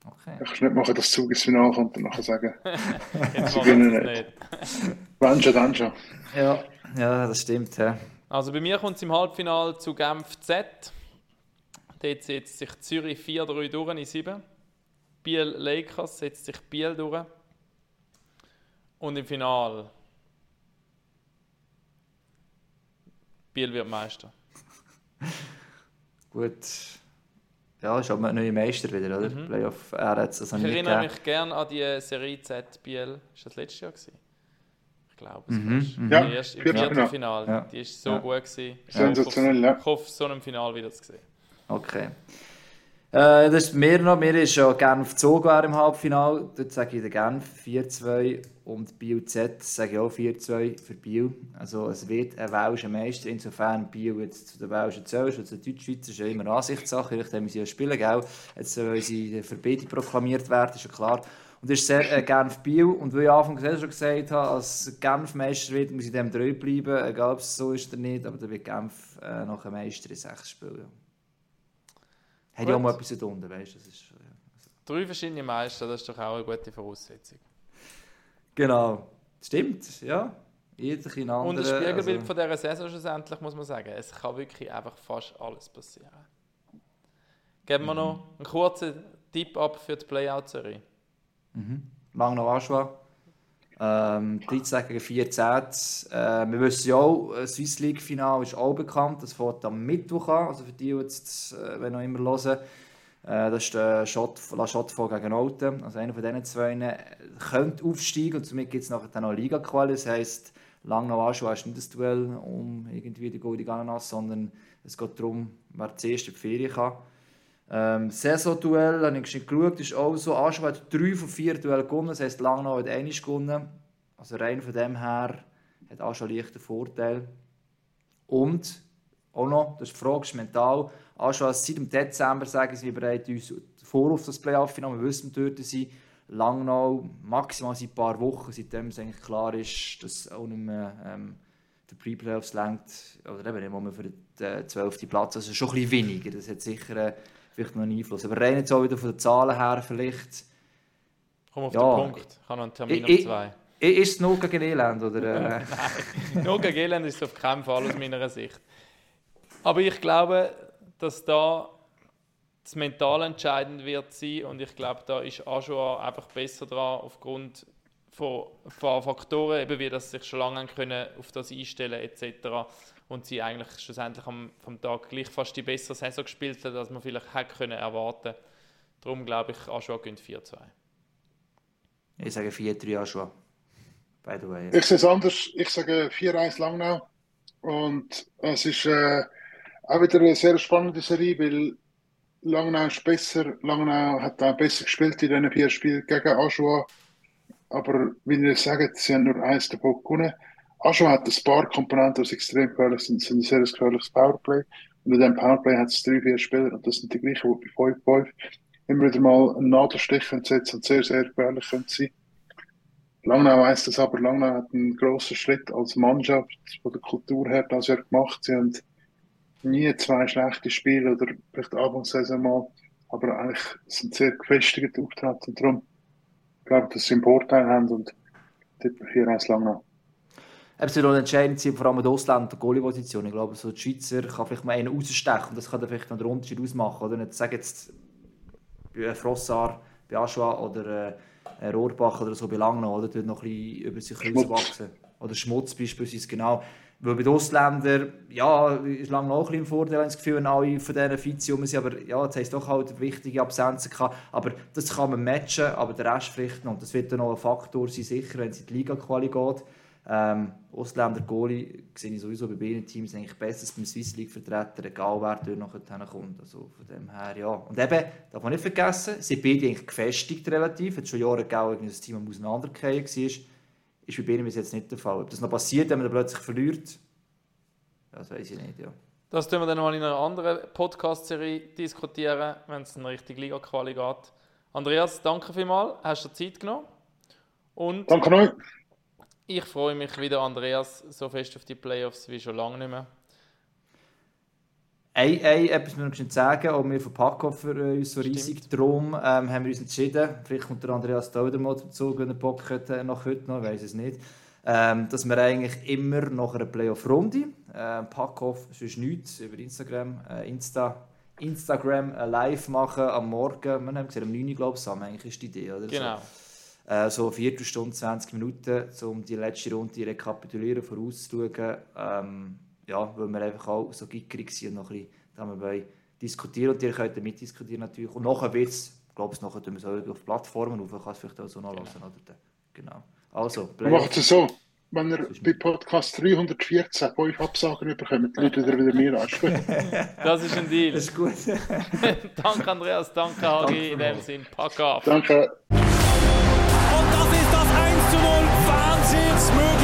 Okay. Ich kann nicht machen, dass Zug ins Finale kommt und nachher sagen, Jetzt sie gewinnen nicht. Wenn schon, dann schon. Ja, ja das stimmt. Ja. Also bei mir kommt es im Halbfinale zu Genf Z. Dort setzt sich Zürich 4-3 durch in 7. Biel Lakers setzt sich Biel durch. Und im Finale Biel wird Meister. Gut. Ja, ist aber ein neuer Meister wieder, oder? Mhm. Playoff, er hat es also Ich erinnere mich gerne an die Serie Z Biel. Ist das letztes Jahr gewesen? Ich glaube es mhm. mhm. Ja, die erste, im Viertelfinale. Ja. Die war so ja. gut. Gewesen. Sensationell, ja. Ich hoffe, so einem Finale wieder zu sehen. Okay. Äh, das ist mir noch. Mir ist ja Genf Zug im Halbfinale. Dort sage ich der Genf 4-2 und Biel Z sage ich auch 4-2 für Biel. Also es wird ein Welscher Meister. Insofern Biel jetzt zu den Welschen zählst und zu den Deutschschweizer ist ja immer Ansichtssache. Ich wie sie spielen, gell? Jetzt soll sie für beide proklamiert werden, ist ja klar. Und ist sehr äh, Genf-Biel. Und wie ich am Anfang schon gesagt habe, als Genf Meister wird, muss ich dem treu bleiben, egal ob es so ist oder nicht, aber dann wird Genf äh, noch ein Meister in sechs Spielen. Hat ja auch mal etwas unten, weißt du? Das ja. Drei verschiedene Meister, das ist doch auch eine gute Voraussetzung. Genau. Stimmt, ja. Jeder in Und andere, ein Spiegelbild also- von dieser Saison schlussendlich, muss man sagen. Es kann wirklich einfach fast alles passieren. Geben wir noch einen kurzen Tipp ab für die Playout-Serie. Lang noch Aschua. Ähm, 13 gegen 14. Äh, wir wissen ja auch, das Swiss League Final ist auch bekannt. Das fährt am Mittwoch an. Also für die, die jetzt, äh, wenn noch immer hören. Äh, das ist der Schott, La Chaux-de-Fonds gegen Olten. Also einer von diesen zwei äh, könnte aufsteigen und somit gibt es nachher noch Liga-Quali. Das heisst, Langnau Aschua ist nicht das Duell um irgendwie die Goldige Ananas, sondern es geht darum, wer zuerst in die Ferien kann. Ähm, Saisonduell habe ich geschaut, ist auch so. Aschua hat drei von vier Duellen gewonnen, das heisst, Langnau hat eines gewonnen. Also rein von dem her hat Aschua leicht einen Vorteil. Und auch noch, das ist die Frage, ist mental. Aschua seit dem Dezember sagen sie, wir bereiten uns vor auf das Playoff-Final, wir wissen dort sind. Langnau maximal seit ein paar Wochen, seitdem es eigentlich klar ist, dass auch nicht mehr ähm, für Pre-Playoffs längt, oder eben nicht mehr für den äh, 12. Platz, also schon ein bisschen weniger, das hat sicher äh, vielleicht noch einen Einfluss. Aber rein jetzt auch wieder von den Zahlen her vielleicht, Komm auf Ja. den Punkt. Ich habe noch einen Termin Ich- um zwei. ist es nur gegen Elend, oder? Äh, Nur gegen Elend ist es auf keinen Fall aus meiner Sicht. Aber ich glaube, dass da das Mental entscheidend wird sein und ich glaube, da ist Ajoa einfach besser dran aufgrund von paar Faktoren, eben wie dass sie sich schon lange können auf das einstellen etc. Und sie eigentlich schlussendlich am vom Tag gleich fast die bessere Saison gespielt hat, als man vielleicht hätte können erwarten. Darum glaube ich, Ajoa gönnt 4-2. ich sage 4-3 Aschua. By the way. Ich sehe es anders. Ich sage 4-1 Langnau. Und es ist äh, auch wieder eine sehr spannende Serie, weil Langnau ist besser. Langnau hat auch besser gespielt in diesen vier Spielen gegen Aschua. Aber wie ihr sagt, sie haben nur eins davon gewonnen. Aschua hat ein paar Komponenten, die extrem gefährlich sind. Ist ein sehr gefährliches Powerplay. Und in diesem Powerplay hat es drei, vier Spieler und das sind die gleichen, die bei 5-5 immer wieder mal einen Nadelstich setzen und sehr, sehr gefährlich können sein. Langnau weiss das aber, Langnau hat einen grossen Schritt als Mannschaft von der Kultur her das Jahr gemacht. Sie haben nie zwei schlechte Spiele oder vielleicht Anfangssaison mal, aber eigentlich sind sehr gefestigt auftreten. Darum glaube dass sie einen Vorteil haben und tippe 4-1 Langnau. Es wird entscheidend sein, vor allem in der Ausländer- und der Goalie-Position. Ich glaube, so die Schweizer kann vielleicht mal einen rausstechen und das kann dann vielleicht noch den Unterschied ausmachen. Oder nicht sagen jetzt bei Frossar, bei Aschua oder äh, Rohrbach oder so bei Langnau, oder? Dort noch ein bisschen über sich Schmutz. rauswachsen. Oder Schmutz beispielsweise, genau. Weil bei den Ausländern, ja, ist Langnau auch ein bisschen im Vorteil, wenn alle von diesen Vizi rum sind, aber ja, jetzt haben sie doch halt wichtige Absenzen gehabt. Aber das kann man matchen, aber der Rest vielleicht noch. Und das wird dann noch ein Faktor sein, sicher, wenn es in die Liga-Quali geht. Ähm, Ausländer Goalie sehe ich sowieso bei beiden Teams eigentlich besser als beim Swiss League Vertreter, egal wer dort noch kommt. Also von dem her, ja. Und eben, darf man nicht vergessen, sind beide eigentlich gefestigt relativ. Es hat schon Jahre gegeben, als das Team am Auseinandergehen war. Ist bei bis jetzt nicht der Fall. Ob das noch passiert, wenn man dann plötzlich verliert, das weiß ich nicht, ja. Das tun wir dann mal in einer anderen Podcast-Serie diskutieren, wenn es in Richtung Liga-Quali geht. Andreas, danke vielmals, hast du dir Zeit genommen. Und Danke euch. ich freue mich wieder, Andreas, so fest auf die Playoffs wie schon lange nicht mehr. Ein, ein, etwas müssen wir noch sagen, auch wir von Packhoff für äh, uns so riesig. Darum ähm, haben wir uns entschieden, vielleicht kommt der Andreas da wieder mal dazu, wenn er Bock hat, äh, nach heute noch, ich weiß es nicht, ähm, dass wir eigentlich immer nach einer Playoff-Runde, äh, Packhoff sonst nichts, über Instagram, äh, Insta, Instagram äh, live machen am Morgen, wir haben gesehen, um 9 Uhr, glaube ich, zusammen, eigentlich ist die Idee, oder? Genau. So, äh, so eine Viertelstunde, 20 Minuten, um die letzte Runde rekapitulieren, vorauszuschauen. Ähm, ja, weil wir einfach auch so gickrig sind und noch ein bisschen diskutieren und ihr könnt mitdiskutieren natürlich. Und nachher wird es, glaube ich, nachher tun wir es auf Plattformen auf, kann es vielleicht auch so nachlassen. Genau. Oder? Genau. Also, Play Macht es so. Wenn ihr bei Podcast 314 bei euch Absagen bekommt, läutet ihr wieder mir an. das ist ein Deal. Das ist gut. danke Andreas, danke Hagi, in dem Sinn, pack ab. Danke. Und das ist das 1 zu 0 Wahnsinnsmöglichkeit.